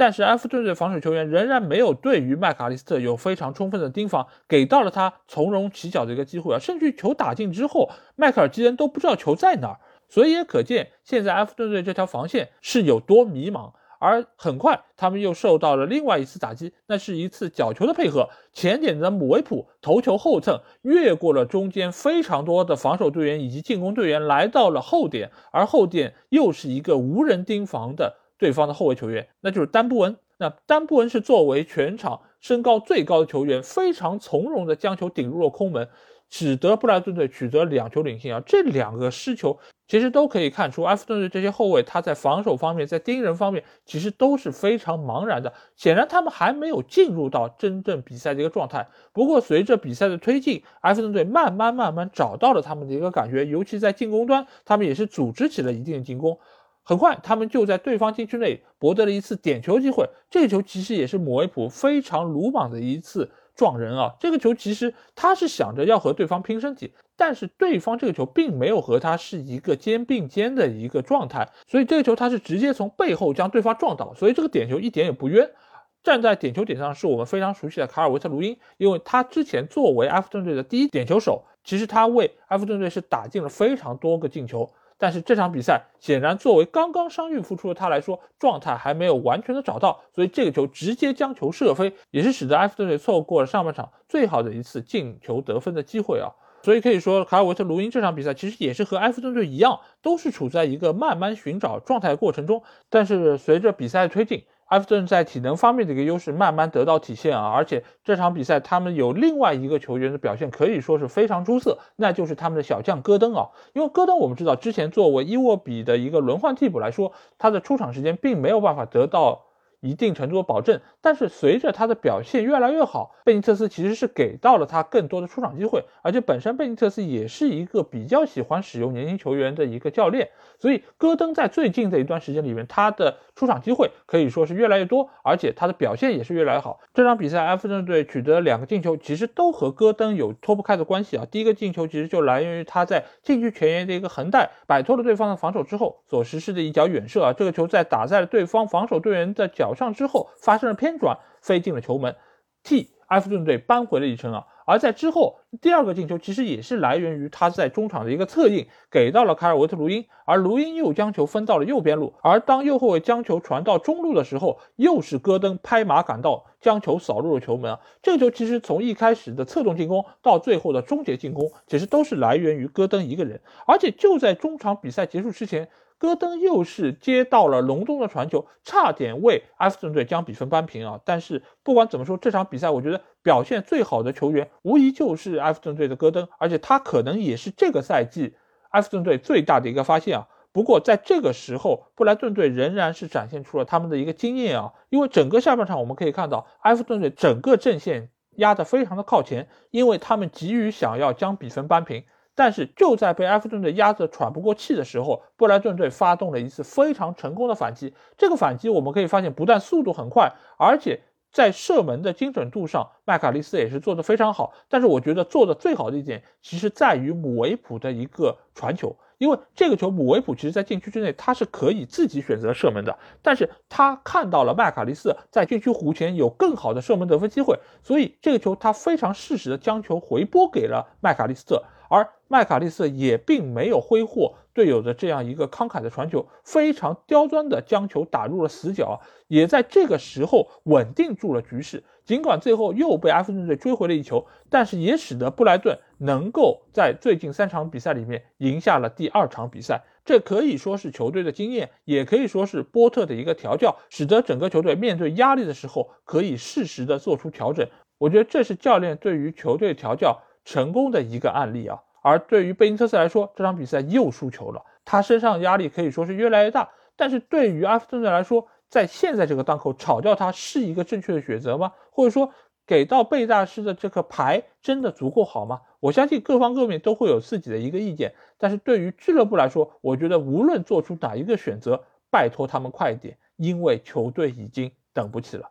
但是埃弗顿队防守球员仍然没有对于麦卡利斯特有非常充分的盯防，给到了他从容起脚的一个机会啊，甚至球打进之后，迈克尔基恩都不知道球在哪儿，所以也可见现在埃弗顿队这条防线是有多迷茫。而很快，他们又受到了另外一次打击，那是一次角球的配合。前点的姆维普头球后蹭，越过了中间非常多的防守队员以及进攻队员，来到了后点，而后点又是一个无人盯防的对方的后卫球员，那就是丹布恩。那丹布恩是作为全场身高最高的球员，非常从容的将球顶入了空门。使得布莱顿队取得两球领先啊！这两个失球其实都可以看出，埃弗顿队这些后卫他在防守方面，在盯人方面其实都是非常茫然的。显然他们还没有进入到真正比赛的一个状态。不过随着比赛的推进，埃弗顿队慢慢慢慢找到了他们的一个感觉，尤其在进攻端，他们也是组织起了一定的进攻。很快，他们就在对方禁区内博得了一次点球机会。这个球其实也是姆维普非常鲁莽的一次。撞人啊！这个球其实他是想着要和对方拼身体，但是对方这个球并没有和他是一个肩并肩的一个状态，所以这个球他是直接从背后将对方撞倒，所以这个点球一点也不冤。站在点球点上是我们非常熟悉的卡尔维特卢因，因为他之前作为埃弗顿队的第一点球手，其实他为埃弗顿队是打进了非常多个进球。但是这场比赛显然，作为刚刚伤愈复出的他来说，状态还没有完全的找到，所以这个球直接将球射飞，也是使得埃弗顿队错过了上半场最好的一次进球得分的机会啊！所以可以说，卡尔维特卢因这场比赛其实也是和埃弗顿队一样，都是处在一个慢慢寻找状态过程中。但是随着比赛的推进，埃弗顿在体能方面的一个优势慢慢得到体现啊，而且这场比赛他们有另外一个球员的表现可以说是非常出色，那就是他们的小将戈登啊。因为戈登我们知道之前作为伊沃比的一个轮换替补来说，他的出场时间并没有办法得到。一定程度的保证，但是随着他的表现越来越好，贝尼特斯其实是给到了他更多的出场机会，而且本身贝尼特斯也是一个比较喜欢使用年轻球员的一个教练，所以戈登在最近的一段时间里面，他的出场机会可以说是越来越多，而且他的表现也是越来越好。这场比赛埃弗顿队取得两个进球，其实都和戈登有脱不开的关系啊。第一个进球其实就来源于他在禁区前沿的一个横带摆脱了对方的防守之后所实施的一脚远射啊，这个球在打在了对方防守队员的脚。上之后发生了偏转，飞进了球门，替埃弗顿队扳回了一城啊！而在之后，第二个进球其实也是来源于他在中场的一个策应，给到了卡尔维特卢因，而卢因又将球分到了右边路，而当右后卫将球传到中路的时候，又是戈登拍马赶到，将球扫入了球门啊！这个球其实从一开始的策动进攻到最后的终结进攻，其实都是来源于戈登一个人，而且就在中场比赛结束之前。戈登又是接到了隆中的传球，差点为埃弗顿队将比分扳平啊！但是不管怎么说，这场比赛我觉得表现最好的球员无疑就是埃弗顿队的戈登，而且他可能也是这个赛季埃弗顿队最大的一个发现啊！不过在这个时候，布莱顿队仍然是展现出了他们的一个经验啊！因为整个下半场我们可以看到，埃弗顿队整个阵线压得非常的靠前，因为他们急于想要将比分扳平。但是就在被埃弗顿队压得喘不过气的时候，布莱顿队发动了一次非常成功的反击。这个反击我们可以发现，不但速度很快，而且在射门的精准度上，麦卡利斯也是做得非常好。但是我觉得做的最好的一点，其实在于姆维普的一个传球，因为这个球姆维普其实在禁区之内他是可以自己选择射门的，但是他看到了麦卡利斯在禁区弧前有更好的射门得分机会，所以这个球他非常适时的将球回拨给了麦卡利斯特。而麦卡利斯也并没有挥霍队友的这样一个慷慨的传球，非常刁钻的将球打入了死角，也在这个时候稳定住了局势。尽管最后又被阿弗顿队追回了一球，但是也使得布莱顿能够在最近三场比赛里面赢下了第二场比赛。这可以说是球队的经验，也可以说是波特的一个调教，使得整个球队面对压力的时候可以适时的做出调整。我觉得这是教练对于球队调教。成功的一个案例啊，而对于贝尼特斯来说，这场比赛又输球了，他身上压力可以说是越来越大。但是对于阿斯顿队来说，在现在这个档口炒掉他是一个正确的选择吗？或者说给到贝大师的这个牌真的足够好吗？我相信各方各面都会有自己的一个意见。但是对于俱乐部来说，我觉得无论做出哪一个选择，拜托他们快一点，因为球队已经等不起了。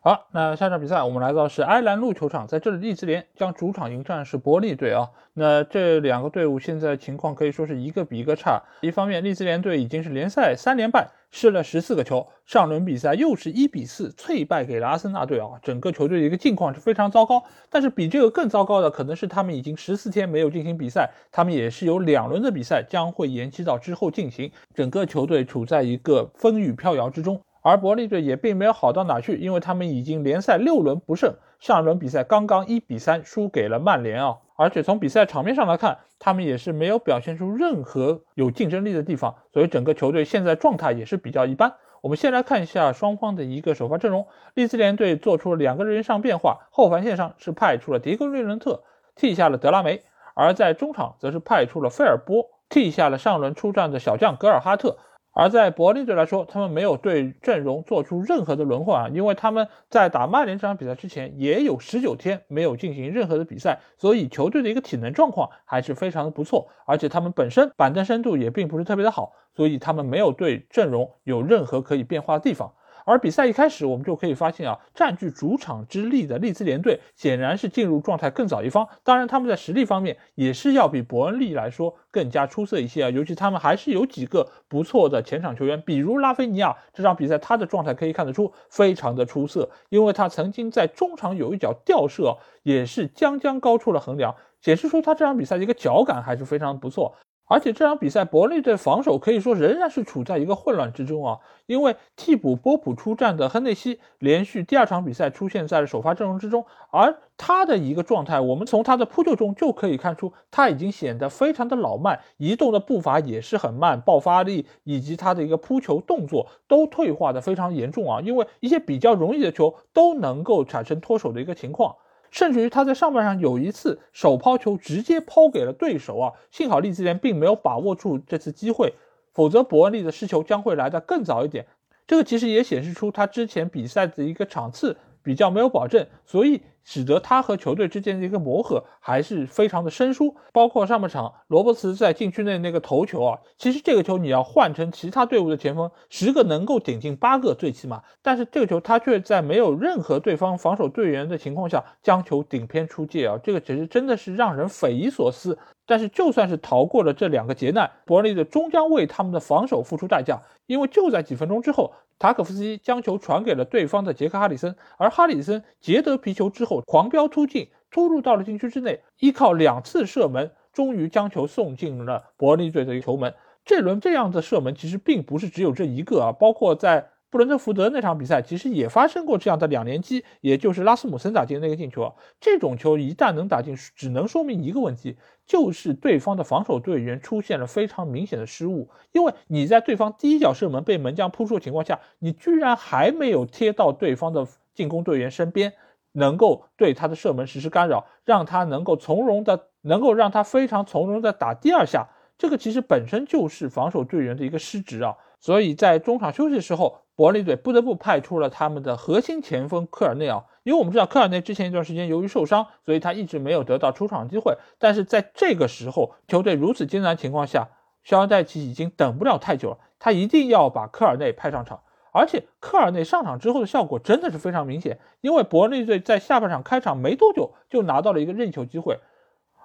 好，那下场比赛我们来到是埃兰路球场，在这里利兹联将主场迎战是伯利队啊。那这两个队伍现在情况可以说是一个比一个差。一方面，利兹联队已经是联赛三连败，失了十四个球，上轮比赛又是一比四脆败给了阿森纳队啊，整个球队的一个境况是非常糟糕。但是比这个更糟糕的，可能是他们已经十四天没有进行比赛，他们也是有两轮的比赛将会延期到之后进行，整个球队处在一个风雨飘摇之中。而伯利队也并没有好到哪去，因为他们已经联赛六轮不胜，上一轮比赛刚刚一比三输给了曼联啊！而且从比赛场面上来看，他们也是没有表现出任何有竞争力的地方，所以整个球队现在状态也是比较一般。我们先来看一下双方的一个首发阵容，利兹联队做出了两个人上变化，后防线上是派出了迪格瑞伦特替下了德拉梅，而在中场则是派出了费尔波替下了上轮出战的小将格尔哈特。而在伯利队来说，他们没有对阵容做出任何的轮换啊，因为他们在打曼联这场比赛之前也有十九天没有进行任何的比赛，所以球队的一个体能状况还是非常的不错，而且他们本身板凳深度也并不是特别的好，所以他们没有对阵容有任何可以变化的地方。而比赛一开始，我们就可以发现啊，占据主场之力的利兹联队显然是进入状态更早一方。当然，他们在实力方面也是要比伯恩利来说更加出色一些啊。尤其他们还是有几个不错的前场球员，比如拉菲尼亚，这场比赛他的状态可以看得出非常的出色，因为他曾经在中场有一脚吊射，也是将将高出了横梁，显示出他这场比赛的一个脚感还是非常不错。而且这场比赛，伯利队防守可以说仍然是处在一个混乱之中啊，因为替补波普出战的亨内西连续第二场比赛出现在了首发阵容之中，而他的一个状态，我们从他的扑救中就可以看出，他已经显得非常的老迈，移动的步伐也是很慢，爆发力以及他的一个扑球动作都退化的非常严重啊，因为一些比较容易的球都能够产生脱手的一个情况。甚至于他在上半场有一次手抛球直接抛给了对手啊，幸好利兹联并没有把握住这次机会，否则伯恩利的失球将会来得更早一点。这个其实也显示出他之前比赛的一个场次。比较没有保证，所以使得他和球队之间的一个磨合还是非常的生疏。包括上半场罗伯茨在禁区内那个头球啊，其实这个球你要换成其他队伍的前锋，十个能够顶进八个最起码，但是这个球他却在没有任何对方防守队员的情况下将球顶偏出界啊，这个其实真的是让人匪夷所思。但是就算是逃过了这两个劫难，伯利的终将为他们的防守付出代价，因为就在几分钟之后，塔可夫斯基将球传给了对方的杰克哈里森，而哈里森截得皮球之后狂飙突进，突入到了禁区之内，依靠两次射门，终于将球送进了伯利队的球门。这轮这样的射门其实并不是只有这一个啊，包括在。布伦特福德那场比赛其实也发生过这样的两连击，也就是拉斯姆森打进那个进球啊。这种球一旦能打进，只能说明一个问题，就是对方的防守队员出现了非常明显的失误。因为你在对方第一脚射门被门将扑出的情况下，你居然还没有贴到对方的进攻队员身边，能够对他的射门实施干扰，让他能够从容的，能够让他非常从容的打第二下。这个其实本身就是防守队员的一个失职啊。所以在中场休息的时候。伯恩利队不得不派出了他们的核心前锋科尔内啊，因为我们知道科尔内之前一段时间由于受伤，所以他一直没有得到出场机会。但是在这个时候，球队如此艰难情况下，肖恩戴奇已经等不了太久了，他一定要把科尔内派上场。而且科尔内上场之后的效果真的是非常明显，因为伯恩利队在下半场开场没多久就拿到了一个任意球机会，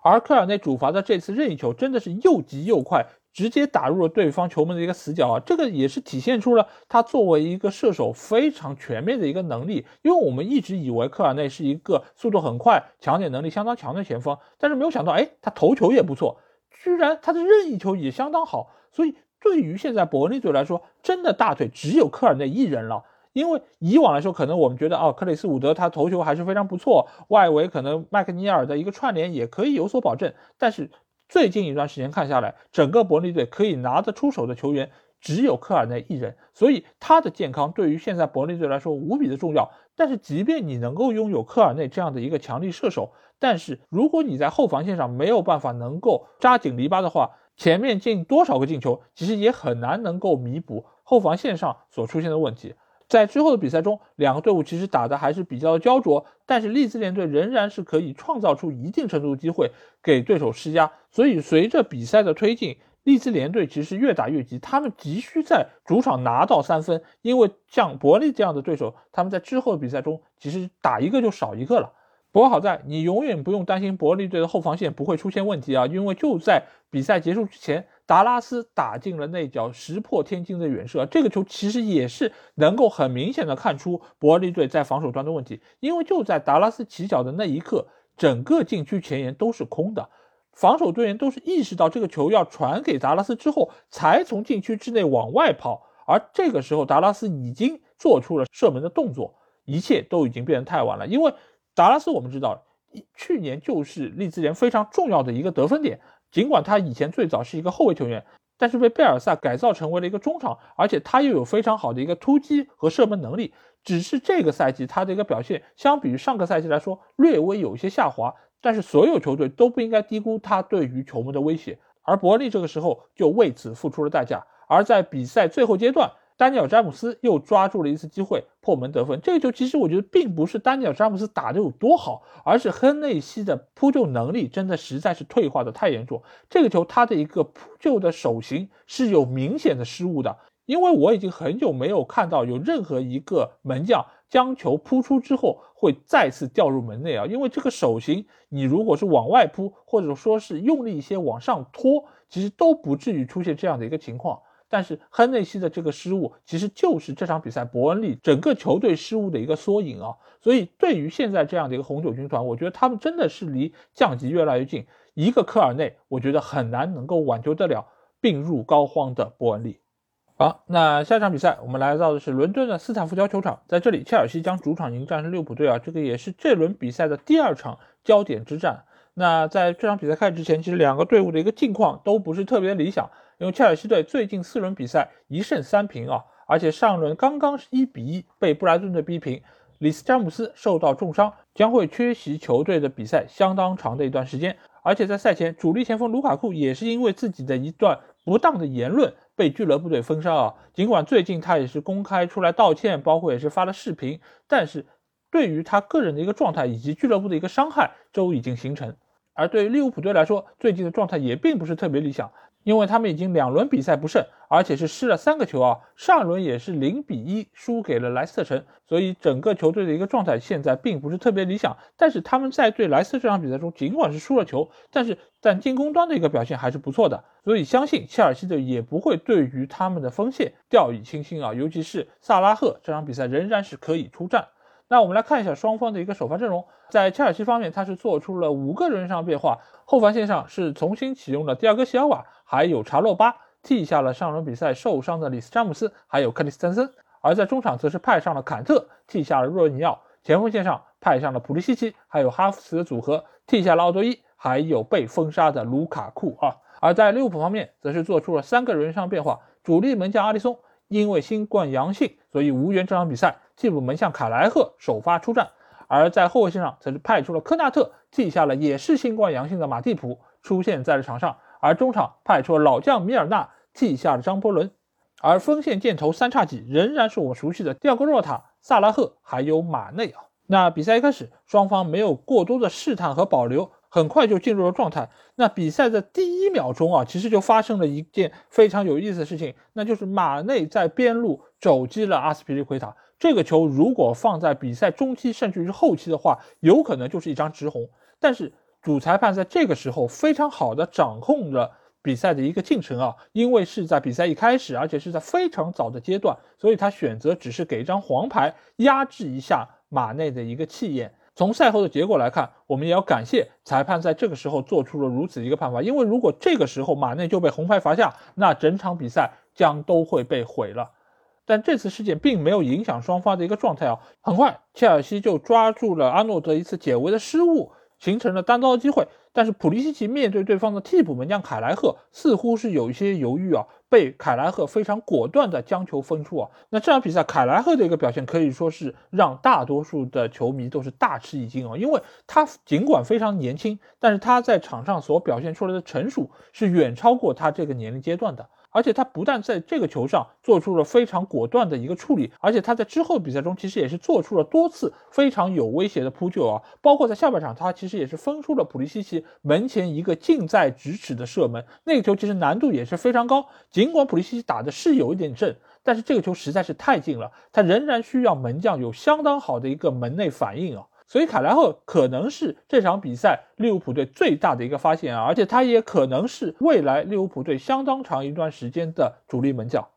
而科尔内主罚的这次任意球真的是又急又快。直接打入了对方球门的一个死角啊，这个也是体现出了他作为一个射手非常全面的一个能力。因为我们一直以为科尔内是一个速度很快、抢点能力相当强的前锋，但是没有想到，哎，他头球也不错，居然他的任意球也相当好。所以对于现在伯恩利队来说，真的大腿只有科尔内一人了。因为以往来说，可能我们觉得哦，克里斯伍德他头球还是非常不错，外围可能麦克尼尔的一个串联也可以有所保证，但是。最近一段时间看下来，整个伯利队可以拿得出手的球员只有科尔内一人，所以他的健康对于现在伯利队来说无比的重要。但是，即便你能够拥有科尔内这样的一个强力射手，但是如果你在后防线上没有办法能够扎紧篱笆的话，前面进多少个进球，其实也很难能够弥补后防线上所出现的问题。在之后的比赛中，两个队伍其实打的还是比较焦灼，但是利兹联队仍然是可以创造出一定程度的机会给对手施压。所以随着比赛的推进，利兹联队其实越打越急，他们急需在主场拿到三分，因为像伯利这样的对手，他们在之后的比赛中其实打一个就少一个了。不过好在你永远不用担心伯利队的后防线不会出现问题啊，因为就在比赛结束之前，达拉斯打进了那脚石破天惊的远射，这个球其实也是能够很明显的看出伯利队在防守端的问题，因为就在达拉斯起脚的那一刻，整个禁区前沿都是空的。防守队员都是意识到这个球要传给达拉斯之后，才从禁区之内往外跑。而这个时候，达拉斯已经做出了射门的动作，一切都已经变得太晚了。因为达拉斯我们知道，去年就是利兹联非常重要的一个得分点。尽管他以前最早是一个后卫球员，但是被贝尔萨改造成为了一个中场，而且他又有非常好的一个突击和射门能力。只是这个赛季他的一个表现，相比于上个赛季来说，略微有一些下滑。但是所有球队都不应该低估他对于球门的威胁，而伯利这个时候就为此付出了代价。而在比赛最后阶段，丹尼尔詹姆斯又抓住了一次机会破门得分。这个球其实我觉得并不是丹尼尔詹姆斯打得有多好，而是亨内西的扑救能力真的实在是退化的太严重。这个球他的一个扑救的手型是有明显的失误的，因为我已经很久没有看到有任何一个门将。将球扑出之后会再次掉入门内啊，因为这个手型，你如果是往外扑，或者说是用力一些往上拖，其实都不至于出现这样的一个情况。但是亨内西的这个失误，其实就是这场比赛伯恩利整个球队失误的一个缩影啊。所以对于现在这样的一个红酒军团，我觉得他们真的是离降级越来越近。一个科尔内，我觉得很难能够挽救得了病入膏肓的伯恩利。好，那下一场比赛我们来到的是伦敦的斯坦福桥球场，在这里，切尔西将主场迎战是利物浦队啊，这个也是这轮比赛的第二场焦点之战。那在这场比赛开始之前，其实两个队伍的一个近况都不是特别理想，因为切尔西队最近四轮比赛一胜三平啊，而且上轮刚刚是一比一被布莱顿队逼平，里斯詹姆斯受到重伤，将会缺席球队的比赛相当长的一段时间，而且在赛前，主力前锋卢卡库也是因为自己的一段不当的言论。被俱乐部队封杀啊！尽管最近他也是公开出来道歉，包括也是发了视频，但是对于他个人的一个状态以及俱乐部的一个伤害都已经形成。而对于利物浦队来说，最近的状态也并不是特别理想。因为他们已经两轮比赛不胜，而且是失了三个球啊，上轮也是零比一输给了莱斯特城，所以整个球队的一个状态现在并不是特别理想。但是他们在对莱斯特这场比赛中，尽管是输了球，但是在进攻端的一个表现还是不错的，所以相信切尔西队也不会对于他们的锋线掉以轻心啊，尤其是萨拉赫这场比赛仍然是可以出战。那我们来看一下双方的一个首发阵容，在切尔西方面，他是做出了五个人上变化，后防线上是重新启用了蒂亚戈·席尔瓦，还有查洛巴，替下了上轮比赛受伤的里斯詹姆斯，还有克里斯滕森，而在中场则是派上了坎特，替下了若尼奥，前锋线上派上了普利西奇，还有哈弗茨的组合，替下了奥多伊，还有被封杀的卢卡库啊，而在利物浦方面，则是做出了三个人上变化，主力门将阿里松因为新冠阳性，所以无缘这场比赛。替补门将卡莱赫首发出战，而在后卫线上则是派出了科纳特替下了也是新冠阳性的马蒂普出现在了场上，而中场派出了老将米尔纳替下了张伯伦，而锋线箭头三叉戟仍然是我们熟悉的蒂亚戈若塔、萨拉赫还有马内啊。那比赛一开始，双方没有过多的试探和保留。很快就进入了状态。那比赛的第一秒钟啊，其实就发生了一件非常有意思的事情，那就是马内在边路肘击了阿斯皮利奎塔。这个球如果放在比赛中期甚至于后期的话，有可能就是一张直红。但是主裁判在这个时候非常好的掌控了比赛的一个进程啊，因为是在比赛一开始，而且是在非常早的阶段，所以他选择只是给一张黄牌压制一下马内的一个气焰。从赛后的结果来看，我们也要感谢裁判在这个时候做出了如此一个判罚，因为如果这个时候马内就被红牌罚下，那整场比赛将都会被毁了。但这次事件并没有影响双方的一个状态啊，很快切尔西就抓住了阿诺德一次解围的失误，形成了单刀的机会。但是普利西奇面对对方的替补门将凯莱赫，似乎是有一些犹豫啊，被凯莱赫非常果断的将球分出啊。那这场比赛凯莱赫的一个表现可以说是让大多数的球迷都是大吃一惊哦，因为他尽管非常年轻，但是他在场上所表现出来的成熟是远超过他这个年龄阶段的。而且他不但在这个球上做出了非常果断的一个处理，而且他在之后比赛中其实也是做出了多次非常有威胁的扑救啊，包括在下半场他其实也是封出了普利西奇门前一个近在咫尺的射门，那个球其实难度也是非常高，尽管普利西奇打的是有一点正，但是这个球实在是太近了，他仍然需要门将有相当好的一个门内反应啊。所以卡莱赫可能是这场比赛利物浦队最大的一个发现啊，而且他也可能是未来利物浦队相当长一段时间的主力门将。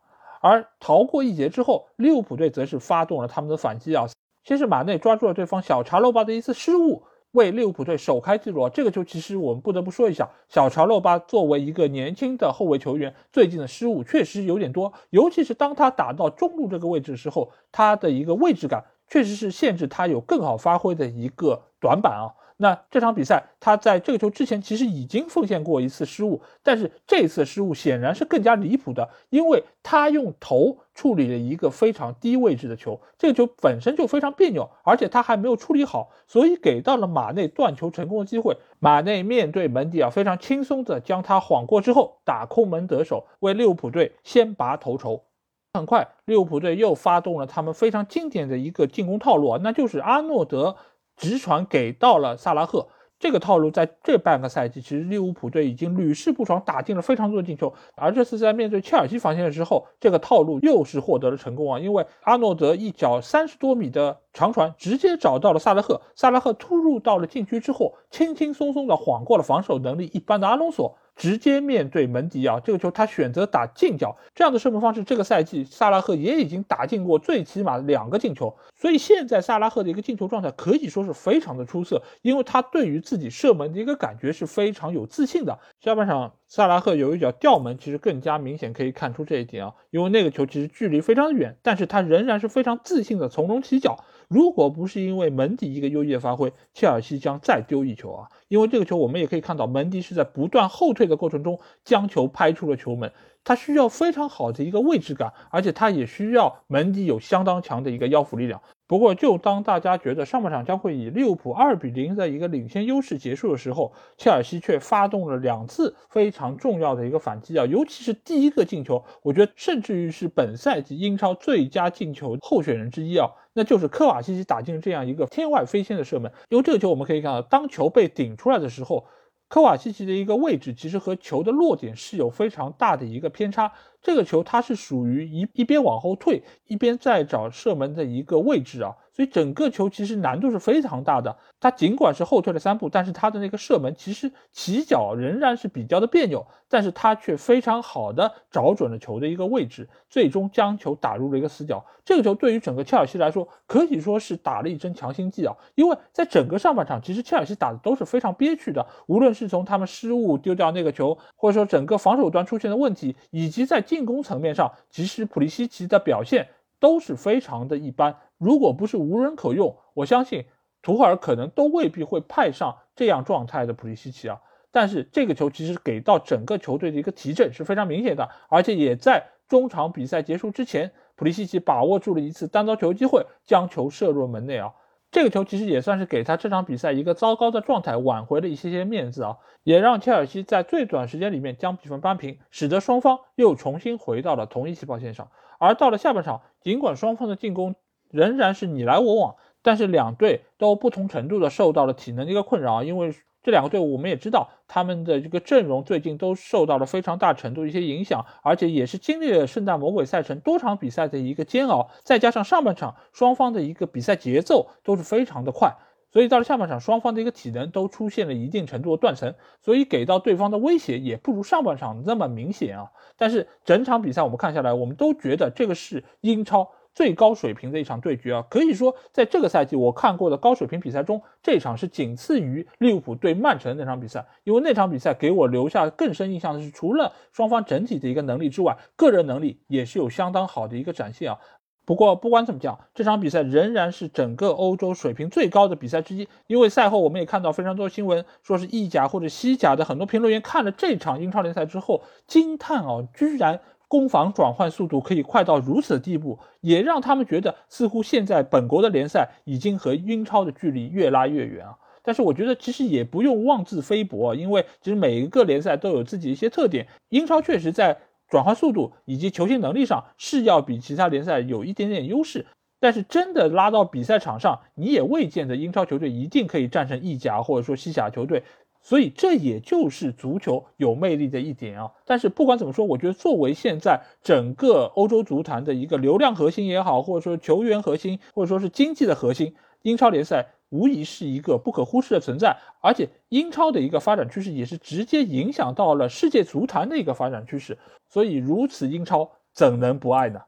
而逃过一劫之后，利物浦队则是发动了他们的反击啊。先是马内抓住了对方小查洛巴的一次失误，为利物浦队首开纪录。这个球其实我们不得不说一下，小查洛巴作为一个年轻的后卫球员，最近的失误确实有点多，尤其是当他打到中路这个位置的时候，他的一个位置感。确实是限制他有更好发挥的一个短板啊。那这场比赛他在这个球之前其实已经奉献过一次失误，但是这次失误显然是更加离谱的，因为他用头处理了一个非常低位置的球，这个球本身就非常别扭，而且他还没有处理好，所以给到了马内断球成功的机会。马内面对门迪啊，非常轻松的将他晃过之后打空门得手，为利物浦队先拔头筹。很快，利物浦队又发动了他们非常经典的一个进攻套路啊，那就是阿诺德直传给到了萨拉赫。这个套路在这半个赛季，其实利物浦队已经屡试不爽，打进了非常多的进球。而这次在面对切尔西防线的时候，这个套路又是获得了成功啊，因为阿诺德一脚三十多米的长传，直接找到了萨拉赫，萨拉赫突入到了禁区之后，轻轻松松的晃过了防守能力一般的阿隆索。直接面对门迪啊，这个球他选择打近角，这样的射门方式，这个赛季萨拉赫也已经打进过最起码两个进球，所以现在萨拉赫的一个进球状态可以说是非常的出色，因为他对于自己射门的一个感觉是非常有自信的。下半场萨拉赫有一脚吊门，其实更加明显可以看出这一点啊，因为那个球其实距离非常远，但是他仍然是非常自信的从容起脚。如果不是因为门迪一个优异的发挥，切尔西将再丢一球啊！因为这个球我们也可以看到，门迪是在不断后退的过程中将球拍出了球门，他需要非常好的一个位置感，而且他也需要门迪有相当强的一个腰腹力量。不过，就当大家觉得上半场将会以利物浦二比零的一个领先优势结束的时候，切尔西却发动了两次非常重要的一个反击啊！尤其是第一个进球，我觉得甚至于是本赛季英超最佳进球候选人之一啊！那就是科瓦西奇打进这样一个天外飞仙的射门。因为这个球我们可以看到，当球被顶出来的时候，科瓦西奇的一个位置其实和球的落点是有非常大的一个偏差。这个球它是属于一一边往后退，一边在找射门的一个位置啊，所以整个球其实难度是非常大的。他尽管是后退了三步，但是他的那个射门其实起脚仍然是比较的别扭，但是他却非常好的找准了球的一个位置，最终将球打入了一个死角。这个球对于整个切尔西来说可以说是打了一针强心剂啊，因为在整个上半场，其实切尔西打的都是非常憋屈的，无论是从他们失误丢掉那个球，或者说整个防守端出现的问题，以及在进攻层面上，其实普利西奇的表现都是非常的一般。如果不是无人可用，我相信图赫尔可能都未必会派上这样状态的普利西奇啊。但是这个球其实给到整个球队的一个提振是非常明显的，而且也在中场比赛结束之前，普利西奇把握住了一次单刀球机会，将球射入门内啊。这个球其实也算是给他这场比赛一个糟糕的状态挽回了一些些面子啊，也让切尔西在最短时间里面将比分扳平，使得双方又重新回到了同一起跑线上。而到了下半场，尽管双方的进攻仍然是你来我往，但是两队都不同程度的受到了体能的一个困扰，因为。这两个队伍我们也知道，他们的这个阵容最近都受到了非常大程度一些影响，而且也是经历了圣诞魔鬼赛程多场比赛的一个煎熬，再加上上半场双方的一个比赛节奏都是非常的快，所以到了下半场双方的一个体能都出现了一定程度的断层，所以给到对方的威胁也不如上半场那么明显啊。但是整场比赛我们看下来，我们都觉得这个是英超。最高水平的一场对决啊，可以说在这个赛季我看过的高水平比赛中，这场是仅次于利物浦对曼城的那场比赛。因为那场比赛给我留下更深印象的是，除了双方整体的一个能力之外，个人能力也是有相当好的一个展现啊。不过不管怎么讲，这场比赛仍然是整个欧洲水平最高的比赛之一。因为赛后我们也看到非常多新闻，说是意甲或者西甲的很多评论员看了这场英超联赛之后惊叹啊，居然。攻防转换速度可以快到如此的地步，也让他们觉得似乎现在本国的联赛已经和英超的距离越拉越远啊。但是我觉得其实也不用妄自菲薄，因为其实每一个联赛都有自己一些特点。英超确实在转换速度以及球星能力上是要比其他联赛有一点点优势。但是真的拉到比赛场上，你也未见得英超球队一定可以战胜意甲或者说西甲球队，所以这也就是足球有魅力的一点啊。但是不管怎么说，我觉得作为现在整个欧洲足坛的一个流量核心也好，或者说球员核心，或者说是经济的核心，英超联赛无疑是一个不可忽视的存在。而且英超的一个发展趋势也是直接影响到了世界足坛的一个发展趋势，所以如此英超怎能不爱呢？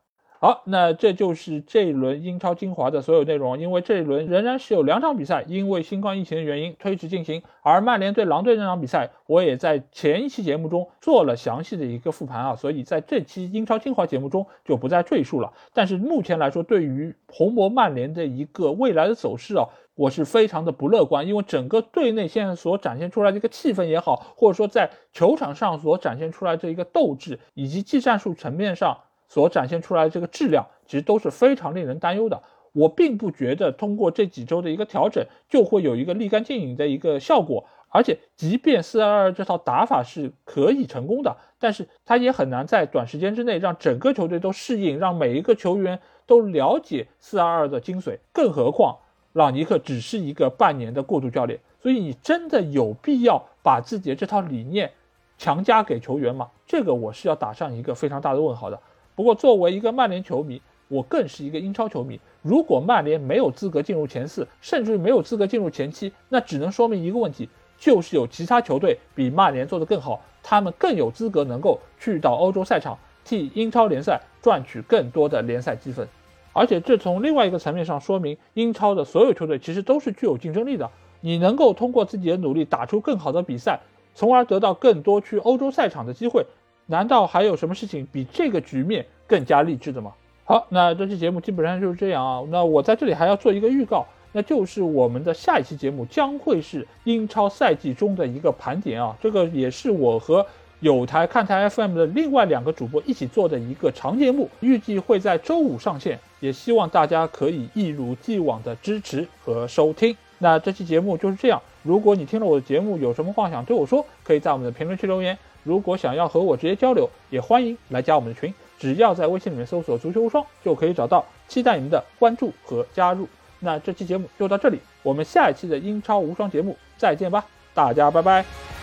好，那这就是这一轮英超精华的所有内容。因为这一轮仍然是有两场比赛，因为新冠疫情的原因推迟进行。而曼联对狼队那场比赛，我也在前一期节目中做了详细的一个复盘啊，所以在这期英超精华节目中就不再赘述了。但是目前来说，对于红魔曼联的一个未来的走势啊，我是非常的不乐观，因为整个队内现在所展现出来的一个气氛也好，或者说在球场上所展现出来的一个斗志，以及技战术层面上。所展现出来的这个质量，其实都是非常令人担忧的。我并不觉得通过这几周的一个调整，就会有一个立竿见影的一个效果。而且，即便四二二这套打法是可以成功的，但是它也很难在短时间之内让整个球队都适应，让每一个球员都了解四二二的精髓。更何况，朗尼克只是一个半年的过渡教练，所以你真的有必要把自己的这套理念强加给球员吗？这个我是要打上一个非常大的问号的。不过，作为一个曼联球迷，我更是一个英超球迷。如果曼联没有资格进入前四，甚至没有资格进入前七，那只能说明一个问题，就是有其他球队比曼联做得更好，他们更有资格能够去到欧洲赛场，替英超联赛赚取更多的联赛积分。而且，这从另外一个层面上说明，英超的所有球队其实都是具有竞争力的。你能够通过自己的努力打出更好的比赛，从而得到更多去欧洲赛场的机会。难道还有什么事情比这个局面更加励志的吗？好，那这期节目基本上就是这样啊。那我在这里还要做一个预告，那就是我们的下一期节目将会是英超赛季中的一个盘点啊。这个也是我和有台看台 FM 的另外两个主播一起做的一个长节目，预计会在周五上线，也希望大家可以一如既往的支持和收听。那这期节目就是这样。如果你听了我的节目有什么话想对我说，可以在我们的评论区留言。如果想要和我直接交流，也欢迎来加我们的群，只要在微信里面搜索“足球无双”就可以找到。期待你们的关注和加入。那这期节目就到这里，我们下一期的英超无双节目再见吧，大家拜拜。